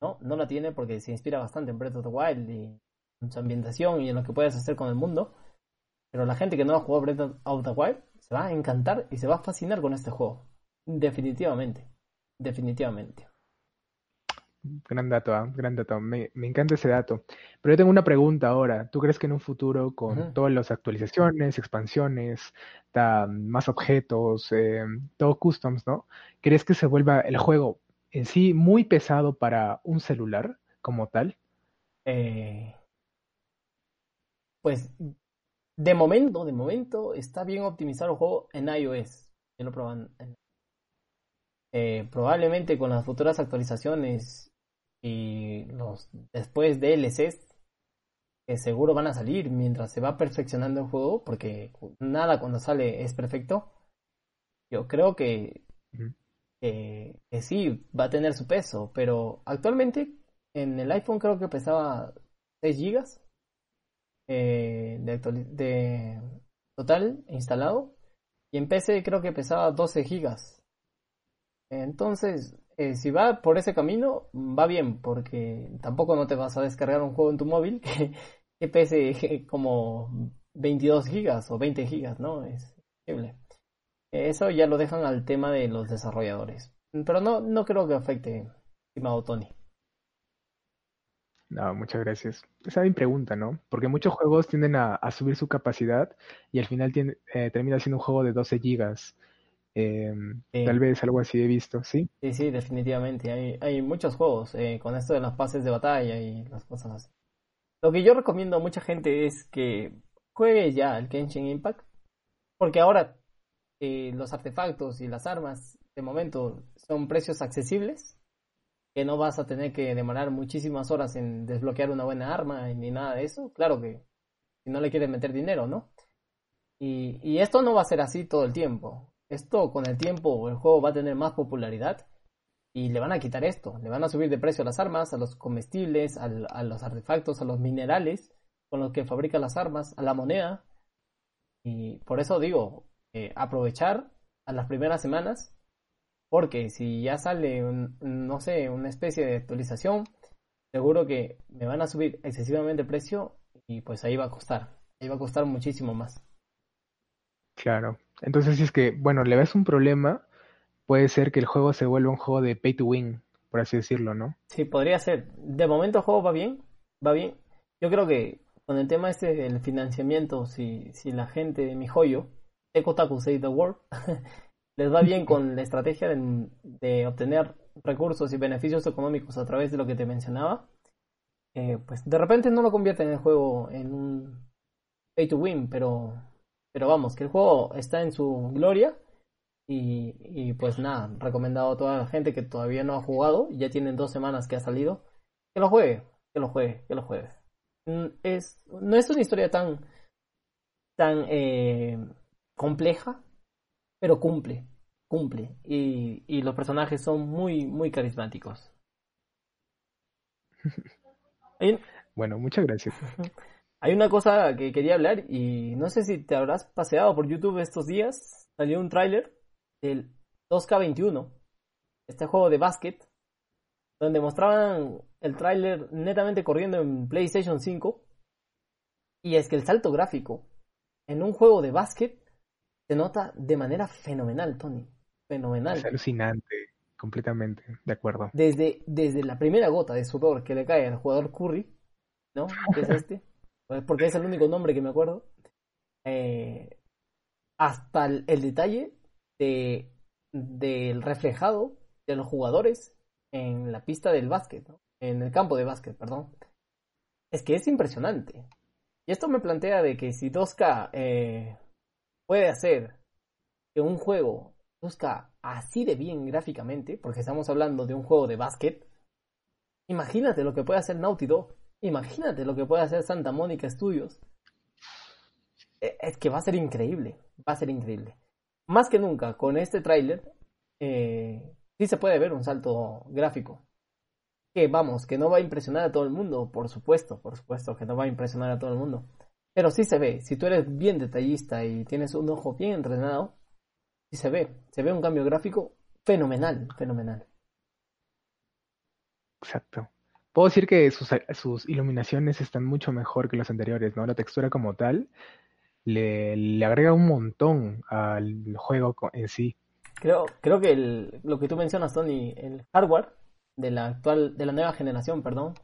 No, no la tiene porque se inspira bastante en Breath of the Wild y en su ambientación y en lo que puedes hacer con el mundo. Pero la gente que no ha jugado Breath of the Wild se va a encantar y se va a fascinar con este juego Definitivamente, definitivamente. Gran dato, ¿ah? gran dato. Me, encanta ese dato. Pero yo tengo una pregunta ahora. ¿Tú crees que en un futuro, con todas las actualizaciones, expansiones, más objetos, eh, todo customs, ¿no? ¿Crees que se vuelva el juego en sí muy pesado para un celular como tal? Eh, pues de momento, de momento está bien optimizado el juego en iOS. lo proban. Eh, probablemente con las futuras actualizaciones y los después DLCs que seguro van a salir mientras se va perfeccionando el juego, porque nada cuando sale es perfecto. Yo creo que, que, sí va a tener su peso, pero actualmente en el iPhone creo que pesaba 6 GB eh, de, de total instalado y en PC creo que pesaba 12 GB. Entonces, eh, si va por ese camino, va bien, porque tampoco no te vas a descargar un juego en tu móvil que, pese como 22 gigas o 20 gigas, ¿no? Es increíble. Eso ya lo dejan al tema de los desarrolladores. Pero no, no creo que afecte, estimado Tony. No, muchas gracias. Esa es mi pregunta, ¿no? Porque muchos juegos tienden a, subir su capacidad y al final eh, termina siendo un juego de 12 gigas. Em, tal vez algo así he visto, ¿sí? Sí, sí, definitivamente. Hay, hay muchos juegos eh, con esto de las pases de batalla y las cosas así. Lo que yo recomiendo a mucha gente es que juegue ya el Kenshin Impact, porque ahora eh, los artefactos y las armas de momento son precios accesibles, que no vas a tener que demorar muchísimas horas en desbloquear una buena arma ni nada de eso. Claro que si no le quieres meter dinero, ¿no? Y, y esto no va a ser así todo el tiempo esto con el tiempo el juego va a tener más popularidad y le van a quitar esto, le van a subir de precio a las armas, a los comestibles, a los artefactos, a los minerales con los que fabrican las armas, a la moneda. Y por eso digo, eh, aprovechar a las primeras semanas, porque si ya sale, no sé, una especie de actualización, seguro que me van a subir excesivamente el precio y pues ahí va a costar, ahí va a costar muchísimo más. Claro. Entonces, si es que, bueno, le ves un problema, puede ser que el juego se vuelva un juego de pay to win, por así decirlo, ¿no? Sí, podría ser. De momento el juego va bien, va bien. Yo creo que con el tema este del financiamiento, si, si la gente de mi joyo, Ekotaku Save the World, les va bien con la estrategia de, de, obtener recursos y beneficios económicos a través de lo que te mencionaba, eh, pues de repente no lo convierten el juego en un pay to win, pero pero vamos, que el juego está en su gloria. Y, y pues nada, recomendado a toda la gente que todavía no ha jugado, ya tienen dos semanas que ha salido, que lo juegue, que lo juegue, que lo juegue. Mm, es, no es una historia tan, tan eh, compleja, pero cumple, cumple. Y, y los personajes son muy, muy carismáticos. Bueno, muchas gracias. Hay una cosa que quería hablar y no sé si te habrás paseado por YouTube estos días. Salió un tráiler del 2K21, este juego de básquet, donde mostraban el tráiler netamente corriendo en PlayStation 5. Y es que el salto gráfico en un juego de básquet se nota de manera fenomenal, Tony. Fenomenal. Es alucinante, completamente, de acuerdo. Desde, desde la primera gota de sudor que le cae al jugador Curry, ¿no? Que es este. Pues, porque es el único nombre que me acuerdo, eh, hasta el, detalle de, del reflejado de los jugadores en la pista del básquet, en el campo de básquet, perdón. Es que es impresionante. Y esto me plantea de que si 2K eh, puede hacer que un juego busca así de bien gráficamente, porque estamos hablando de un juego de básquet, imagínate lo que puede hacer Naughty Dog Imagínate lo que puede hacer Santa Mónica Studios. E, es que va a ser increíble, va a ser increíble. Más que nunca, con este tráiler, eh, sí se puede ver un salto gráfico. Que vamos, que no va a impresionar a todo el mundo, por supuesto, por supuesto que no va a impresionar a todo el mundo. Pero sí se ve, si tú eres bien detallista y tienes un ojo bien entrenado, sí se ve, se ve un cambio gráfico fenomenal, fenomenal. Exacto. Puedo decir que sus, sus, iluminaciones están mucho mejor que las anteriores, ¿no? La textura como tal le, le agrega un montón al juego en sí. creo, creo que el, lo que tú mencionas, Tony, el hardware de la actual, de la nueva generación, perdón,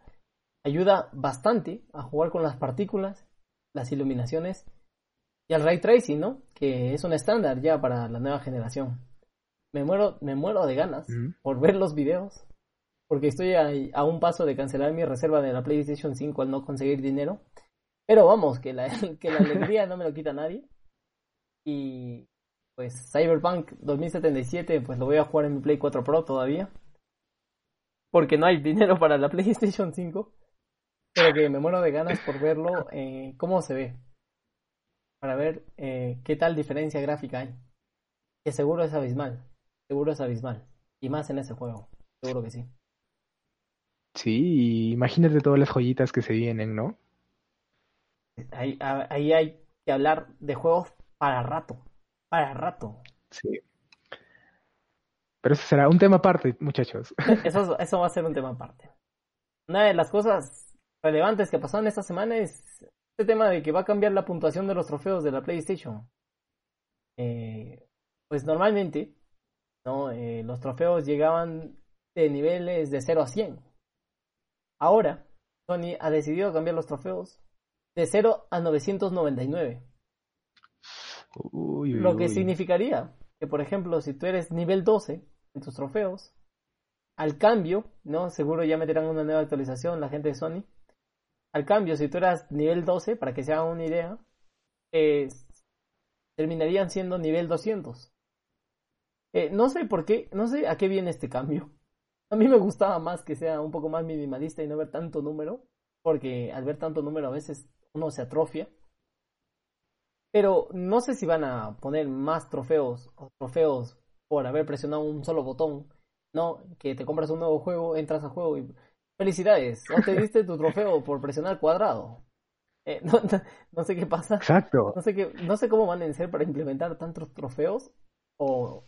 ayuda bastante a jugar con las partículas, las iluminaciones y al ray tracing, ¿no? Que es un estándar ya para la nueva generación. Me muero, me muero de ganas por ver los videos, porque estoy a, un paso de cancelar mi reserva de la PlayStation 5 al no conseguir dinero. Pero vamos, que la, que la alegría no me lo quita nadie. Y pues Cyberpunk 2077, pues lo voy a jugar en mi Play 4 Pro todavía. Porque no hay dinero para la PlayStation 5. Pero que me muero de ganas por verlo, eh, cómo se ve. Para ver eh, qué tal diferencia gráfica hay. Que seguro es abismal. Seguro es abismal. Y más en ese juego. Seguro que sí. Sí, imagínate todas las joyitas que se vienen, ¿no? Ahí, ahí hay que hablar de juegos para rato. Para rato. Sí. Pero eso será un tema aparte, muchachos. Eso, eso va a ser un tema aparte. Una de las cosas relevantes que pasaron esta semana es este tema de que va a cambiar la puntuación de los trofeos de la PlayStation. Eh, pues normalmente, ¿no? Eh, los trofeos llegaban de niveles de 0 a 100. Ahora, Sony ha decidido cambiar los trofeos de 0 a 999. lo que significaría que, por ejemplo, si tú eres nivel 12 en tus trofeos, al cambio, ¿no? Seguro ya meterán una nueva actualización la gente de Sony al cambio, si tú eras nivel 12, para que se hagan una idea, terminarían siendo nivel 200. Eh, no sé por qué, no sé a qué viene este cambio. A mí me gustaba más que sea un poco más minimalista y no ver tanto número, porque al ver tanto número a veces uno se atrofia. Pero no sé si van a poner más trofeos o trofeos por haber presionado un solo botón. No, que te compras un nuevo juego, entras al juego y Felicidades, no te diste tu trofeo por presionar cuadrado. Eh, no, sé qué pasa. Exacto. No sé, qué, no sé cómo van a ser para implementar tantos trofeos o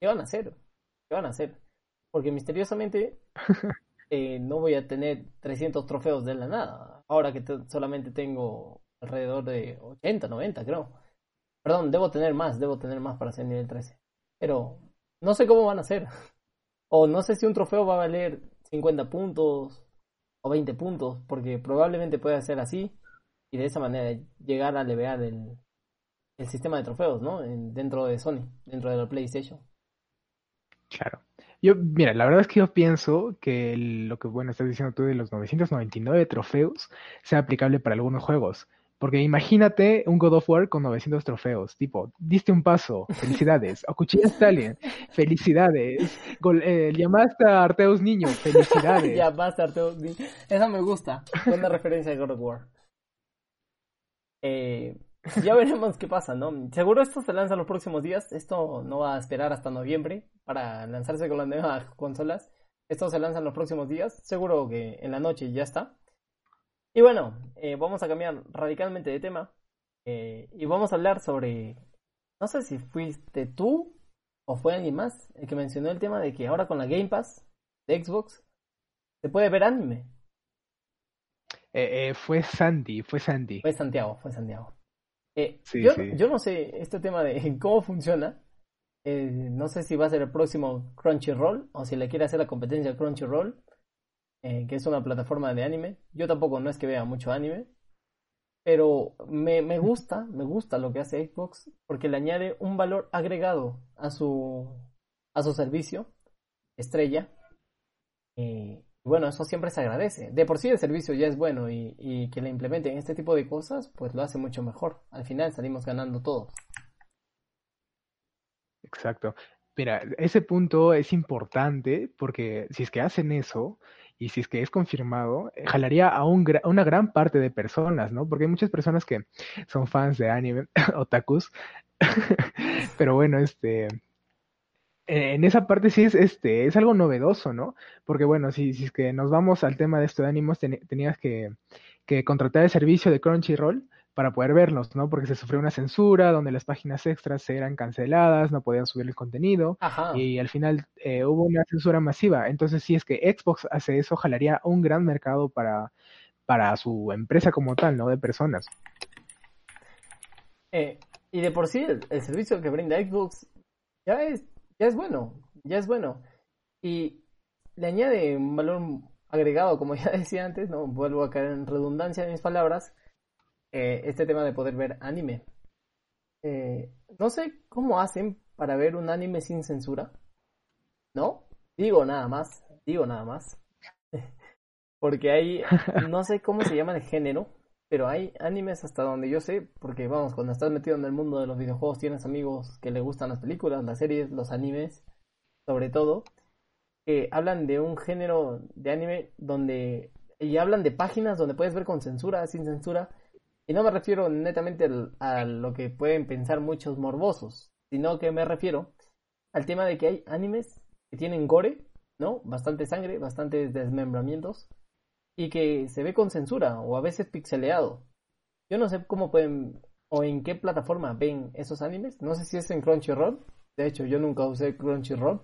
qué van a hacer. ¿Qué van a hacer? Porque misteriosamente eh, no voy a tener 300 trofeos de la nada. Ahora que solamente tengo alrededor de 80, 90, creo. Perdón, debo tener más, debo tener más para ser nivel 13. Pero no sé cómo van a hacer. O no sé si un trofeo va a valer 50 puntos o 20 puntos, porque probablemente puede ser así y de esa manera llegar a levear el, el sistema de trofeos, ¿no? dentro de Sony, dentro de la PlayStation. Claro. Yo, mira, la verdad es que yo pienso que lo que, bueno, estás diciendo tú de los 999 trofeos sea aplicable para algunos juegos. Porque imagínate un God of War con 900 trofeos, tipo, diste un paso, felicidades, acuchillaste a alguien, felicidades, Gol, eh, llamaste a Arteus Niño, felicidades. llamaste a Arteus Niño, esa me gusta, buena referencia a God of War. Eh, ya veremos qué pasa, ¿no? Seguro esto se lanza en los próximos días, esto no va a esperar hasta noviembre para lanzarse con las nuevas consolas, esto se lanza en los próximos días, seguro que en la noche ya está. Y bueno, eh, vamos a cambiar radicalmente de tema eh, y vamos a hablar sobre, no sé si fuiste tú o fue alguien más el que mencionó el tema de que ahora con la Game Pass de Xbox se puede ver anime. Eh, fue Sandy, fue Sandy. Fue Santiago, fue Santiago. Yo, yo no sé este tema de cómo funciona. no sé si va a ser el próximo Crunchyroll o si le quiere hacer la competencia a Crunchyroll. Eh, que es una plataforma de anime. Yo tampoco no es que vea mucho anime, pero me, me, gusta, me gusta lo que hace Xbox porque le añade un valor agregado a su, a su servicio, estrella. Bueno, eso siempre se agradece. De por sí el servicio ya es bueno y, y que le implementen este tipo de cosas, pues lo hace mucho mejor. Al final salimos ganando todos. Exacto. Mira, ese punto es importante porque si es que hacen eso, y si es que es confirmado, eh, jalaría a, un, una gran parte de personas, ¿no? Porque hay muchas personas que son fans de anime, otakus, pero bueno, este, en esa parte sí es, este, es algo novedoso, ¿no? Porque bueno, si, si es que nos vamos al tema de esto de ánimos, tenías que, que contratar el servicio de Crunchyroll, para poder verlos, ¿no? Porque se sufrió una censura donde las páginas extras eran canceladas, no podían subir el contenido y al final eh, hubo una censura masiva. Entonces, si es que Xbox hace eso, jalaría un gran mercado para, para su empresa como tal, ¿no? De personas. Eh, y de por sí, el, servicio que brinda Xbox ya es ya es bueno, ya es bueno. Y le añade un valor agregado, como ya decía antes, no vuelvo a caer en redundancia de mis palabras, eh, este tema de poder ver anime. Eh, no sé cómo hacen para ver un anime sin censura, ¿no? Digo nada más, digo nada más. porque hay, no sé cómo se llama el género, pero hay animes hasta donde yo sé, porque vamos, cuando estás metido en el mundo de los videojuegos tienes amigos que le gustan las películas, las series, los animes, sobre todo, que hablan de un género de anime donde y hablan de páginas donde puedes ver con censura, sin censura, y no me refiero netamente a lo que pueden pensar muchos morbosos, sino que me refiero al tema de que hay animes que tienen gore, ¿no? Bastante sangre, bastantes desmembramientos, y que se ve con censura o a veces pixeleado. Yo no sé cómo pueden o en qué plataforma ven esos animes. No sé si es en Crunchyroll. De hecho, yo nunca usé Crunchyroll.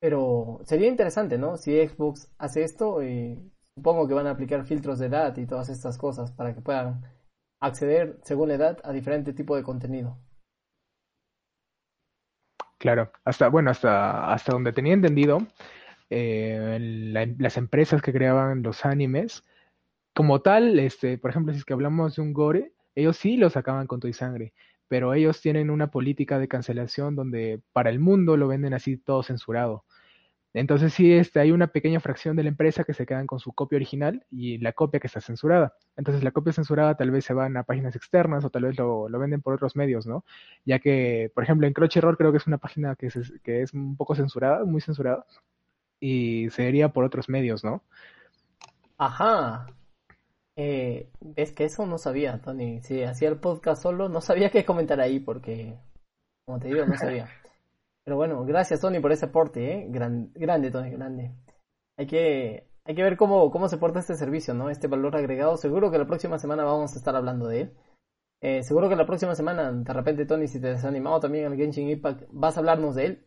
Pero sería interesante, ¿no? Si Xbox hace esto, y supongo que van a aplicar filtros de edad y todas estas cosas para que puedan acceder según la edad a diferente tipo de contenido. Claro, hasta bueno, hasta hasta donde tenía entendido, eh, las empresas que creaban los animes, como tal, este, por ejemplo, si es que hablamos de un gore, ellos sí lo sacaban con todo y sangre, pero ellos tienen una política de cancelación donde para el mundo lo venden así todo censurado. Entonces sí, este, hay una pequeña fracción de la empresa que se quedan con su copia original y la copia que está censurada. Entonces la copia censurada tal vez se van a páginas externas o tal vez lo, venden por otros medios, ¿no? Ya que, por ejemplo, en Crunchyroll creo que es una página que, que es un poco censurada, muy censurada, y sería por otros medios, ¿no? Ajá. Eh, es que eso no sabía, Tony. Si hacía el podcast solo, no sabía qué comentar ahí porque, como te digo, no sabía. Pero bueno, gracias Tony por ese aporte, ¿eh? grande, Tony, grande. Hay que, hay que ver cómo, cómo se porta este servicio, ¿no? Este valor agregado. Seguro que la próxima semana vamos a estar hablando de él. Eh, seguro que la próxima semana, de repente, Tony, si te has animado también al Genshin Impact, vas a hablarnos de él.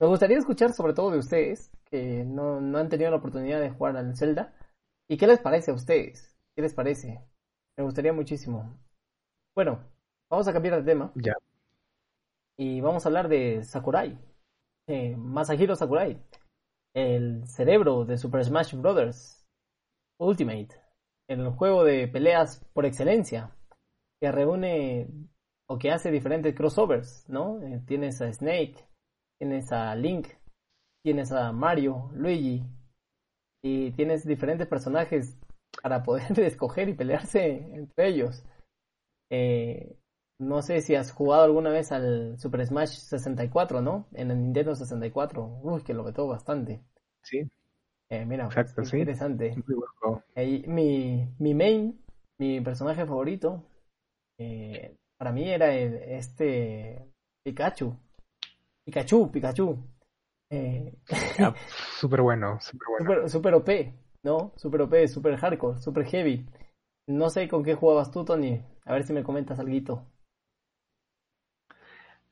Me gustaría escuchar sobre todo de ustedes, que no, no, han tenido la oportunidad de jugar al Zelda. ¿Y qué les parece a ustedes? ¿Qué les parece? Me gustaría muchísimo. Bueno, vamos a cambiar de tema. Ya. Y vamos a hablar de Sakurai. Eh, Masahiro Sakurai. El cerebro de Super Smash Bros. Ultimate. El juego de peleas por excelencia que reúne o que hace diferentes crossovers, ¿no? Eh, tienes a Snake, tienes a Link, tienes a Mario, Luigi, y tienes diferentes personajes para poder escoger y pelearse entre ellos. Eh, no sé si has jugado alguna vez al Super Smash 64, ¿no? En el Nintendo 64. Uy, que lo vetó bastante. Sí. Eh, mira, Exacto, sí. interesante. mi, mi main, mi personaje favorito, eh, para mí era este Pikachu. Pikachu, Pikachu. Eh, ah, súper bueno, súper bueno. Super, OP, ¿no? Super OP, super hardcore, super heavy. No sé con qué jugabas tú, Tony. A ver si me comentas algo.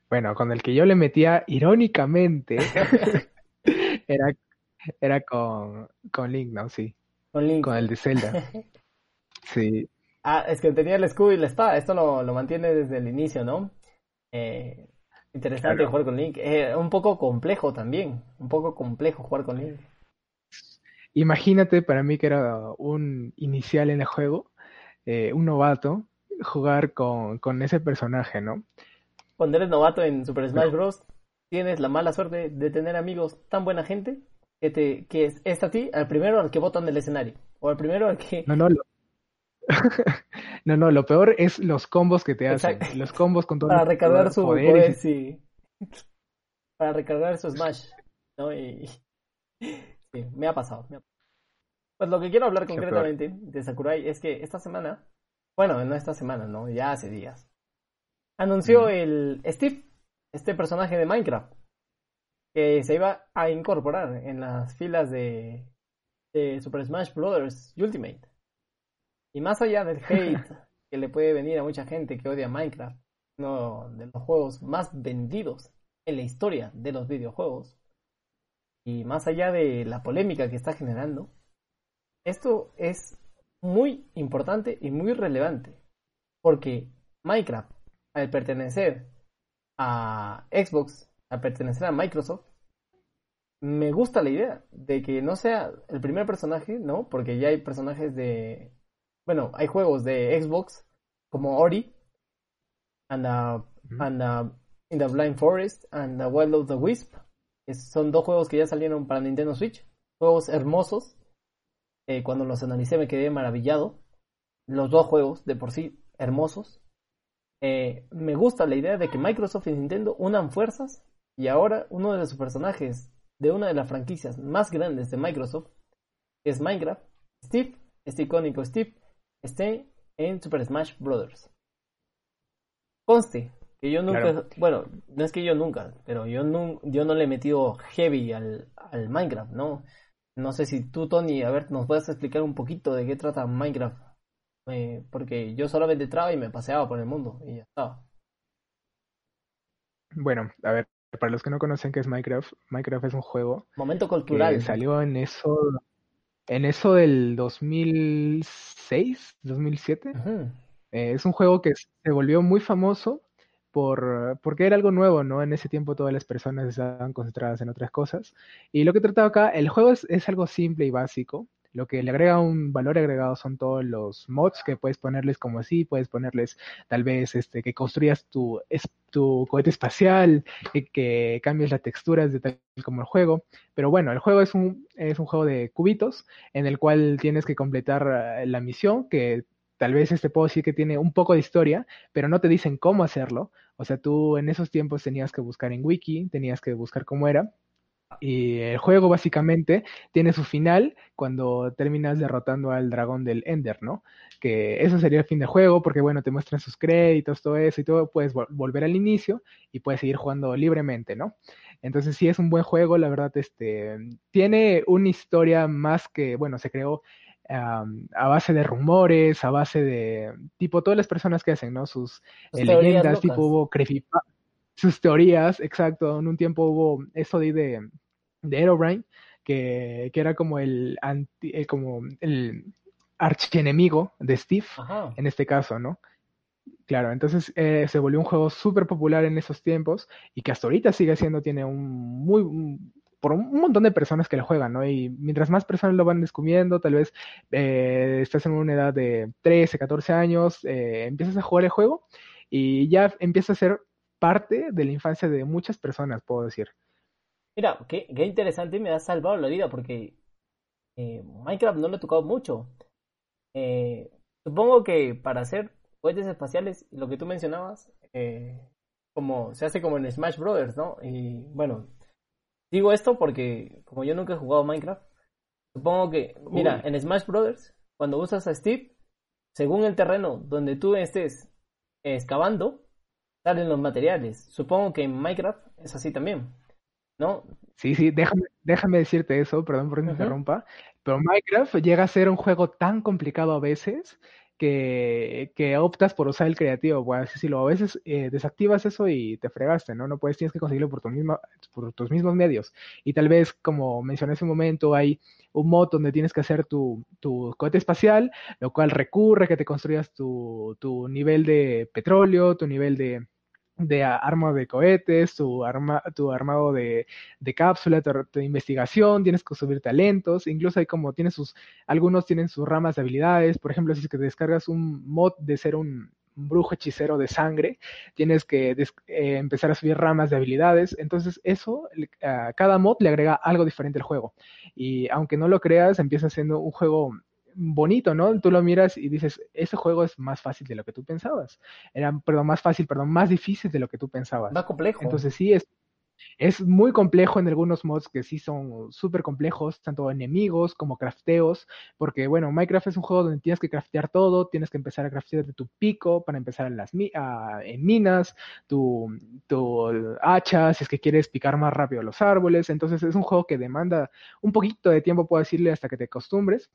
Bueno, con el que yo le metía irónicamente era, era con, con Link, ¿no? Sí. Con Link. Con el de Zelda. Sí. Ah, es que tenía el escudo y la espada. Esto lo, lo mantiene desde el inicio, ¿no? Eh, interesante jugar con Link. Eh, un poco complejo también. Un poco complejo jugar con Link. Imagínate para mí que era un inicial en el juego, eh, un novato, jugar con, con, ese personaje, ¿no? Cuando eres novato en Super Smash Bros., tienes la mala suerte de tener amigos tan buena gente que, te, que es, es a ti al primero al que votan del escenario. O al primero al que... No, no, no, no, lo peor es los combos que te hacen. Los combos con todo Para recargar su poder, sí. Para recargar su Smash. ¿no? Y... Sí, me ha pasado. Pues lo que quiero hablar concretamente de Sakurai es que esta semana, bueno, no esta semana, ¿no? Ya hace días, anunció el Steve, este personaje de Minecraft, que se iba a incorporar en las filas de, de Super Smash Bros. Ultimate. Y más allá del hate que le puede venir a mucha gente que odia Minecraft, uno de los juegos más vendidos en la historia de los videojuegos, y más allá de la polémica que está generando, esto es muy importante y muy relevante, porque Minecraft, al pertenecer a Xbox, a pertenecer a Microsoft, me gusta la idea de que no sea el primer personaje, ¿no? Porque ya hay personajes de... Bueno, hay juegos de Xbox como Ori and, uh, and uh, In the Blind Forest and The Wild of the Wisp. son dos juegos que ya salieron para Nintendo Switch. Juegos hermosos. Eh, cuando los analicé me quedé maravillado. Los dos juegos, de por sí, hermosos. Eh, me gusta la idea de que Microsoft y Nintendo unan fuerzas y ahora uno de sus personajes de una de las franquicias más grandes de Microsoft, que es Minecraft, Steve, este icónico Steve, esté en Super Smash Bros. Conste que yo nunca, bueno, no es que yo nunca, pero yo no, yo no le he metido heavy al, al Minecraft, ¿no? No sé si tú, Tony, a ver, nos puedes explicar un poquito de qué trata Minecraft. Eh, porque yo solamente entraba y me paseaba por el mundo y ya estaba. Bueno, a ver, para los que no conocen qué es Minecraft, Minecraft es un juego. Momento cultural. Que salió en eso, en eso del 2006, 2007. Eh, es un juego que se volvió muy famoso por, porque era algo nuevo, ¿no? En ese tiempo todas las personas estaban concentradas en otras cosas. Y lo que he tratado acá, el juego es, es algo simple y básico. Lo que le agrega un valor agregado son todos los mods que puedes ponerles como así, puedes ponerles tal vez este que construyas tu, tu cohete espacial, que, que cambies las texturas de tal como el juego. Pero bueno, el juego es un, es un juego de cubitos en el cual tienes que completar eh, la misión, que tal vez este puedo decir que tiene un poco de historia, pero no te dicen cómo hacerlo. O sea, tú en esos tiempos tenías que buscar en wiki, tenías que buscar cómo era. Y el juego básicamente tiene su final cuando terminas derrotando al dragón del Ender, ¿no? Que eso sería el fin del juego porque, bueno, te muestran sus créditos, todo eso y todo, puedes volver al inicio y puedes seguir jugando libremente, ¿no? Entonces sí es un buen juego, la verdad, este, tiene una historia más que, bueno, se creó a base de rumores, a base de, tipo, todas las personas que hacen, ¿no? Sus eh, leyendas, tipo, hubo sus teorías, exacto, en un tiempo hubo eso de, de, de Herobrine, que, que, era como el, anti, como el archienemigo de Steve, en este caso, ¿no? Claro, entonces eh, se volvió un juego súper popular en esos tiempos y que hasta ahorita sigue siendo, tiene un muy, por un montón de personas que lo juegan, ¿no? Y mientras más personas lo van descubriendo, tal vez eh, estás en una edad de 13, 14 años, eh, empiezas a jugar el juego y ya empieza a ser parte de la infancia de muchas personas, puedo decir. Mira, qué, qué interesante, me ha salvado la vida porque eh, Minecraft no lo he tocado mucho. supongo que para hacer cohetes espaciales, lo que tú mencionabas, como se hace como en Smash Brothers, ¿no? Y bueno, Digo esto porque, como yo nunca he jugado Minecraft, supongo que, mira, en Smash Brothers, cuando usas a Steve, según el terreno donde tú estés excavando, salen los materiales. Supongo que en Minecraft es así también, ¿no? Sí, sí, déjame, déjame decirte eso, perdón por que me interrumpa, pero Minecraft llega a ser un juego tan complicado a veces que, optas por usar el creativo, pues así lo a veces eh, desactivas eso y te fregaste, ¿no? No puedes, tienes que conseguirlo por, tu misma, por tus mismos medios. Y tal vez, como mencioné hace un momento, hay un mod donde tienes que hacer tu, tu cohete espacial, lo cual recurre que te construyas tu, tu nivel de petróleo, tu nivel de, de arma de cohetes, tu, arma, tu armado de, de cápsula, tu, investigación, tienes que subir talentos, incluso hay como tienes sus, algunos tienen sus ramas de habilidades, por ejemplo, si es que descargas un mod de ser un, brujo hechicero de sangre, tienes que eh, empezar a subir ramas de habilidades, entonces eso, a cada mod le agrega algo diferente al juego, y aunque no lo creas, empieza siendo un juego bonito, ¿no? Tú lo miras y dices, ese juego es más fácil de lo que tú pensabas. Era, perdón, más fácil, perdón, más difícil de lo que tú pensabas. Más complejo. Entonces sí, es, es muy complejo en algunos mods que sí son súper complejos, tanto enemigos como crafteos, porque bueno, Minecraft es un juego donde tienes que craftear todo, tienes que empezar a craftear de tu pico para empezar en las en minas, tu, tu hacha, si es que quieres picar más rápido los árboles, entonces es un juego que demanda un poquito de tiempo, puedo decirle, hasta que te acostumbres.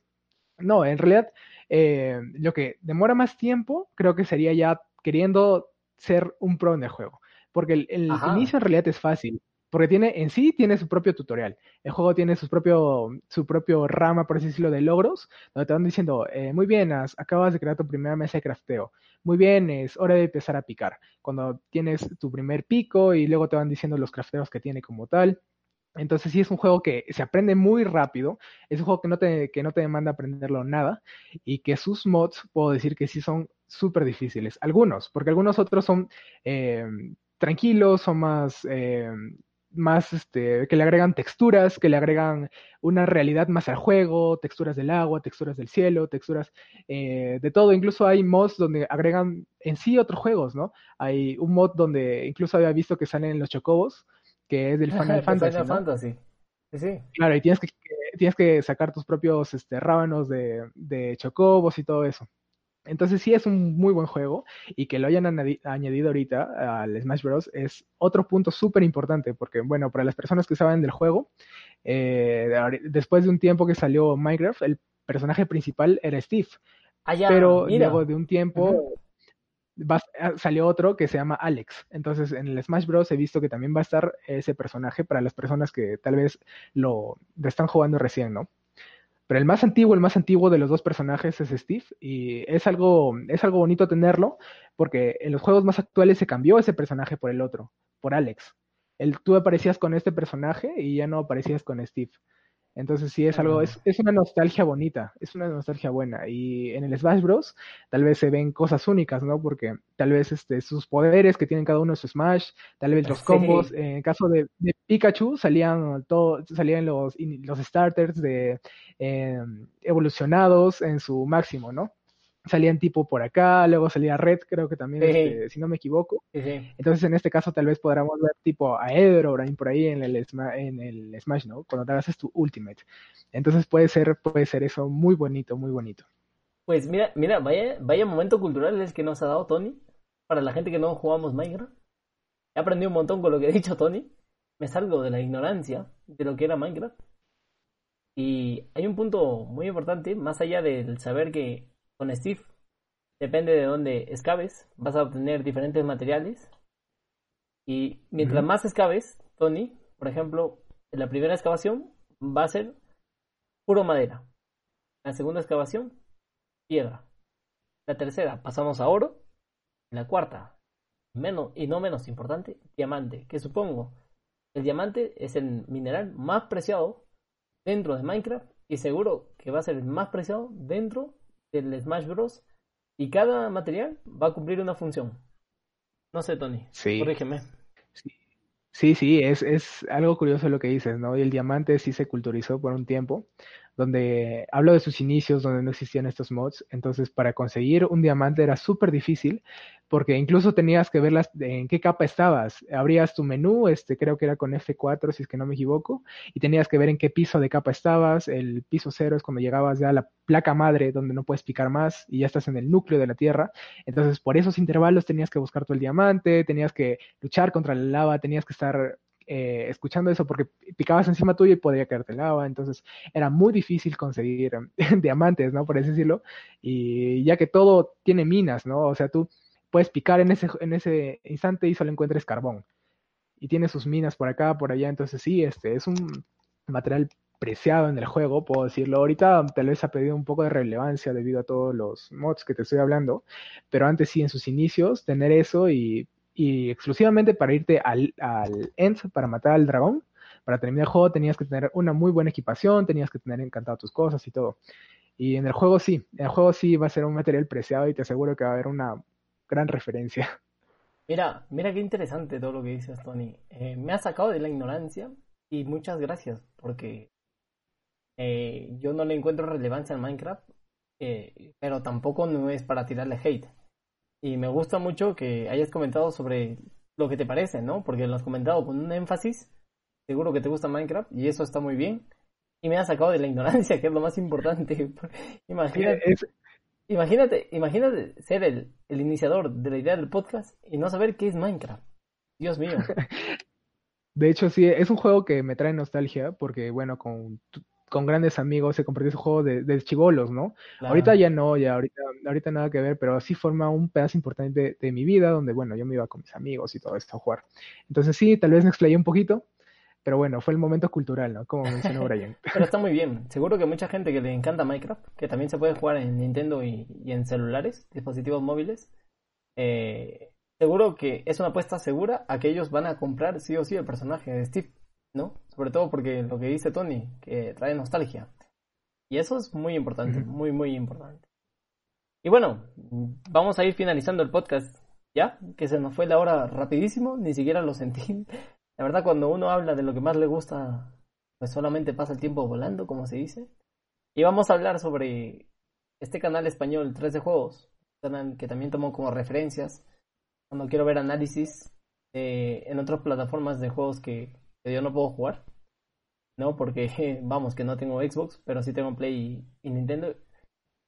No, en realidad eh, lo que demora más tiempo creo que sería ya queriendo ser un pro en el juego. Porque el, inicio en realidad es fácil. porque tiene, en sí tiene su propio tutorial. El juego tiene su propio, su propio rama, por así decirlo, de logros, donde te van diciendo, eh, muy bien, acabas de crear tu primera mesa de crafteo. Muy bien, es hora de empezar a picar. Cuando tienes tu primer pico y luego te van diciendo los crafteos que tiene como tal. Entonces sí es un juego que se aprende muy rápido, es un juego que no te, que no te demanda aprenderlo nada y que sus mods puedo decir que sí son súper difíciles. Algunos, porque algunos otros son eh, tranquilos, son más, eh, más este, que le agregan texturas, que le agregan una realidad más al juego, texturas del agua, texturas del cielo, texturas eh, de todo. Incluso hay mods donde agregan en sí otros juegos, ¿no? Hay un mod donde incluso había visto que salen los chocobos que es del Final Fantasy. Final Fantasy. Sí, Claro, y tienes que, tienes que sacar tus propios este, rábanos de, de chocobos y todo eso. Entonces sí es un muy buen juego y que lo hayan añadido ahorita al Smash Bros. es otro punto súper importante porque, bueno, para las personas que saben del juego, eh, después de un tiempo que salió Minecraft, el personaje principal era Steve. Ah, pero luego de un tiempo Ah, salió otro que se llama Alex. Entonces, en el Smash Bros. he visto que también va a estar ese personaje para las personas que tal vez lo, están jugando recién, ¿no? Pero el más antiguo, el más antiguo de los dos personajes es Steve y es algo, es algo bonito tenerlo porque en los juegos más actuales se cambió ese personaje por el otro, por Alex. El, tú aparecías con este personaje y ya no aparecías con Steve. Entonces sí es algo, es, es, una nostalgia bonita, es una nostalgia buena. Y en el Smash Bros. tal vez se ven cosas únicas, ¿no? Porque tal vez este, sus poderes que tienen cada uno de su Smash, tal vez los combos, en el caso de, Pikachu salían todo, salían los, los starters de eh, evolucionados en su máximo, ¿no? Salían tipo por acá, luego salía Red, creo que también, este, si no me equivoco. Entonces, en este caso, tal vez podamos ver tipo a Edrobrain por ahí en el, en el Smash, ¿no? Cuando te haces tu Ultimate. Entonces, puede ser, puede ser eso muy bonito, muy bonito. Pues mira, mira, vaya, vaya momento cultural es que nos ha dado Tony. Para la gente que no jugamos Minecraft. He aprendido un montón con lo que ha dicho Tony. Me salgo de la ignorancia de lo que era Minecraft. Y hay un punto muy importante, más allá del saber que con Steve, depende de dónde excaves, vas a obtener diferentes materiales. Y mientras más excaves, Tony, por ejemplo, en la primera excavación va a ser puro madera. La segunda excavación, piedra. La tercera, pasamos a oro. La cuarta, menos y no menos importante, diamante. Que supongo, el diamante es el mineral más preciado dentro de Minecraft y seguro que va a ser el más preciado dentro del Smash Bros. Y cada material va a cumplir una función. No sé, Tony. Sí. Corrígeme. Sí, sí, es, es algo curioso lo que dices, ¿no? Y el diamante sí se culturizó por un tiempo donde hablo de sus inicios, donde no existían estos mods. Entonces, para conseguir un diamante era súper difícil, porque incluso tenías que ver las, en qué capa estabas. Abrías tu menú, este, creo que era con F4, si es que no me equivoco, y tenías que ver en qué piso de capa estabas. El piso cero es cuando llegabas ya a la placa madre, donde no puedes picar más, y ya estás en el núcleo de la Tierra. Entonces, por esos intervalos tenías que buscar todo el diamante, tenías que luchar contra la lava, tenías que estar eh, escuchando eso porque picabas encima tuyo y podía caerte lava, entonces era muy difícil conseguir diamantes, ¿no? Por así decirlo, y ya que todo tiene minas, ¿no? O sea, tú puedes picar en ese, en ese instante y solo encuentres carbón, y tiene sus minas por acá, por allá, entonces sí, este es un material preciado en el juego, puedo decirlo. Ahorita tal vez ha perdido un poco de relevancia debido a todos los mods que te estoy hablando, pero antes sí, en sus inicios, tener eso y y exclusivamente para irte al, al end, para matar al dragón, para terminar el juego tenías que tener una muy buena equipación, tenías que tener encantado tus cosas y todo. Y en el juego sí, en el juego sí va a ser un material preciado y te aseguro que va a haber una gran referencia. Mira, mira qué interesante todo lo que dices, Tony. Eh, me ha sacado de la ignorancia y muchas gracias, porque eh, yo no le encuentro relevancia en Minecraft, eh, pero tampoco no es para tirarle hate. Y me gusta mucho que hayas comentado sobre lo que te parece, ¿no? Porque lo has comentado con un énfasis. Seguro que te gusta Minecraft y eso está muy bien. Y me ha sacado de la ignorancia, que es lo más importante. imagínate, imagínate, imagínate ser el, el iniciador de la idea del podcast y no saber qué es Minecraft. Dios mío. De hecho, sí, es un juego que me trae nostalgia porque, bueno, con con grandes amigos, se compartió ese juego de, de chivolos, ¿no? Ahorita ya no, ya ahorita, ahorita nada que ver, pero sí forma un pedazo importante de, mi vida, donde, bueno, yo me iba con mis amigos y todo esto a jugar. Entonces sí, tal vez me explayé un poquito, Pero bueno, fue el momento cultural, ¿no? Como mencionó Brian. Pero está muy bien. Seguro que mucha gente que le encanta Minecraft, que también se puede jugar en Nintendo y, en celulares, dispositivos móviles, eh, seguro que es una apuesta segura a que ellos van a comprar sí o sí el personaje de Steve, ¿no? Sobre todo porque lo que dice Tony, que trae nostalgia. Y eso es muy importante, muy, muy importante. Y bueno, vamos a ir finalizando el podcast, ¿ya? Que se nos fue la hora rapidísimo, ni siquiera lo sentí. La verdad, cuando uno habla de lo que más le gusta, pues solamente pasa el tiempo volando, como se dice. Y vamos a hablar sobre este canal español 3 de Juegos, canal que también tomo como referencias cuando quiero ver análisis en otras plataformas de juegos que, yo no puedo jugar. ¿No? Porque, vamos, que no tengo Xbox, pero sí tengo Play y, Nintendo.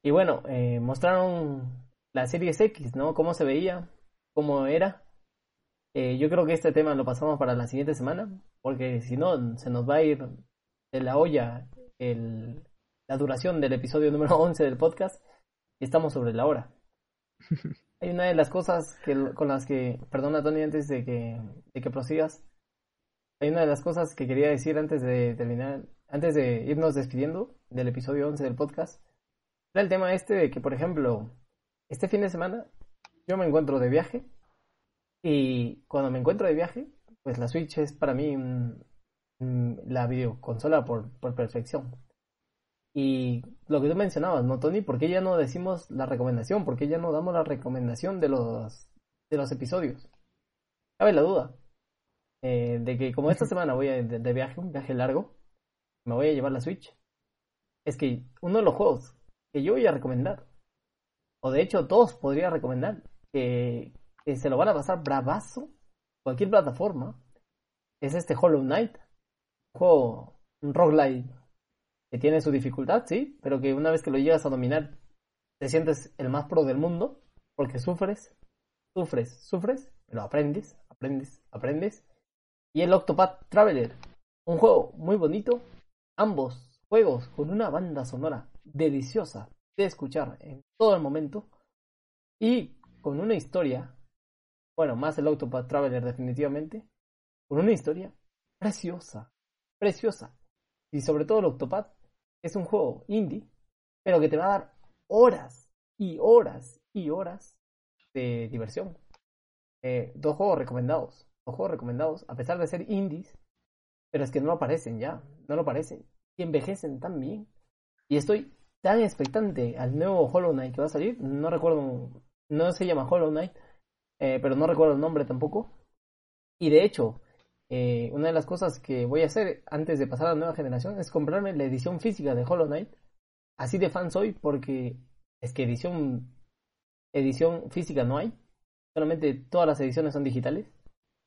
Y bueno, eh, mostraron la Series X, ¿no? Cómo se veía, cómo era. Eh, yo creo que este tema lo pasamos para la siguiente semana, porque si no, se nos va a ir de la olla el, la duración del episodio número 11 del podcast y estamos sobre la hora. Hay una de las cosas que, con las que, perdona Tony, antes de que, de que prosigas, hay una de las cosas que quería decir antes de terminar, antes de irnos despidiendo del episodio 11 del podcast, era el tema este de que, por ejemplo, este fin de semana yo me encuentro de viaje y cuando me encuentro de viaje, pues la Switch es para mí la videoconsola por, perfección. Y lo que tú mencionabas, ¿no, Tony? ¿Por qué ya no decimos la recomendación? ¿Por qué ya no damos la recomendación de los, de los episodios? Cabe la duda eh, de que como esta semana voy a, de, viaje, un viaje largo, me voy a llevar la Switch. Es que uno de los juegos que yo voy a recomendar, o de hecho todos podría recomendar, que, que se lo van a pasar bravazo, cualquier plataforma, es este Hollow Knight. Un juego, un roguelite que tiene su dificultad, sí, pero que una vez que lo llegas a dominar, te sientes el más pro del mundo, porque sufres, sufres, sufres, pero aprendes, aprendes, aprendes. Y el Octopath Traveler, un juego muy bonito, ambos juegos con una banda sonora deliciosa de escuchar en todo el momento y con una historia bueno, más el Octopath Traveler definitivamente, con una historia preciosa, preciosa. Y sobre todo el Octopath es un juego indie, pero que te va a dar horas y horas y horas de diversión. Eh, dos juegos recomendados, dos juegos recomendados, a pesar de ser indies, pero es que no aparecen ya, no lo aparecen. Y envejecen tan bien. Y estoy tan expectante al nuevo Hollow Knight que va a salir. No recuerdo, no se llama Hollow Knight, eh, pero no recuerdo el nombre tampoco. Y de hecho, eh, una de las cosas que voy a hacer antes de pasar a la nueva generación es comprarme la edición física de Hollow Knight. Así de fan soy porque es que edición, edición física no hay. Solamente todas las ediciones son digitales.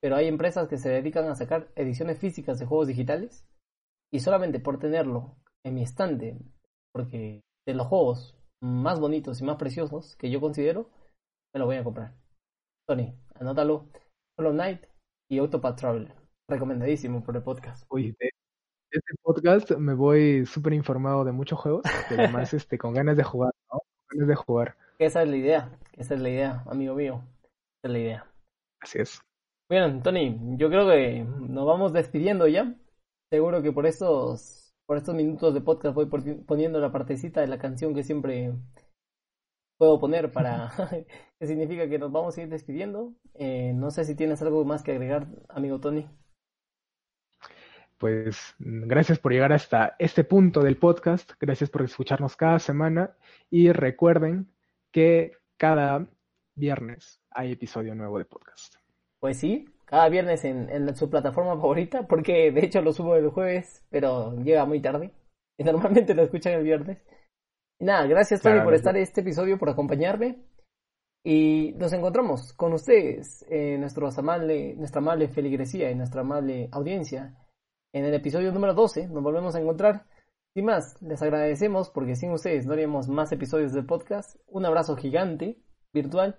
Pero hay empresas que se dedican a sacar ediciones físicas de juegos digitales. Y solamente por tenerlo en mi estante, porque de los juegos más bonitos y más preciosos que yo considero, me lo voy a comprar. Tony, anótalo. Hollow Knight y Autopath Traveler. Recomendadísimo por el podcast. Oye, de este podcast me voy súper informado de muchos juegos, pero además este, con ganas de jugar, ¿no? Con ganas de jugar. Esa es la idea, esa es la idea, amigo mío. Esa es la idea. Así es. Bien, Tony, yo creo que nos vamos despidiendo ya. Seguro que por estos, por estos minutos de podcast voy poniendo la partecita de la canción que siempre puedo poner para que significa que nos vamos a ir despidiendo. Eh, no sé si tienes algo más que agregar, amigo Tony. Pues gracias por llegar hasta este punto del podcast, gracias por escucharnos cada semana y recuerden que cada viernes hay episodio nuevo de podcast. Pues sí, cada viernes en, en su plataforma favorita, porque de hecho lo subo el jueves, pero llega muy tarde. Y normalmente lo escuchan el viernes nada, gracias Tony por estar en este episodio, por acompañarme. Y nos encontramos con ustedes, eh, nuestros amable, nuestra amable feligresía y nuestra amable audiencia, en el episodio número 12. Nos volvemos a encontrar. Sin más, les agradecemos porque sin ustedes no haríamos más episodios del podcast. Un abrazo gigante, virtual.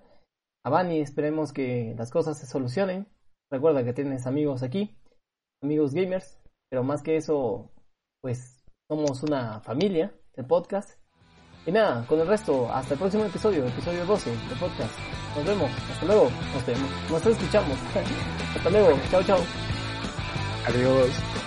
A Bani, esperemos que las cosas se solucionen. Recuerda que tienes amigos aquí, amigos gamers, pero más que eso, pues somos una familia del podcast. Y nada, con el resto, hasta el próximo episodio, episodio 12 de podcast. Nos vemos, hasta luego, nos vemos, nos escuchamos. hasta luego, chao, chao. Adiós.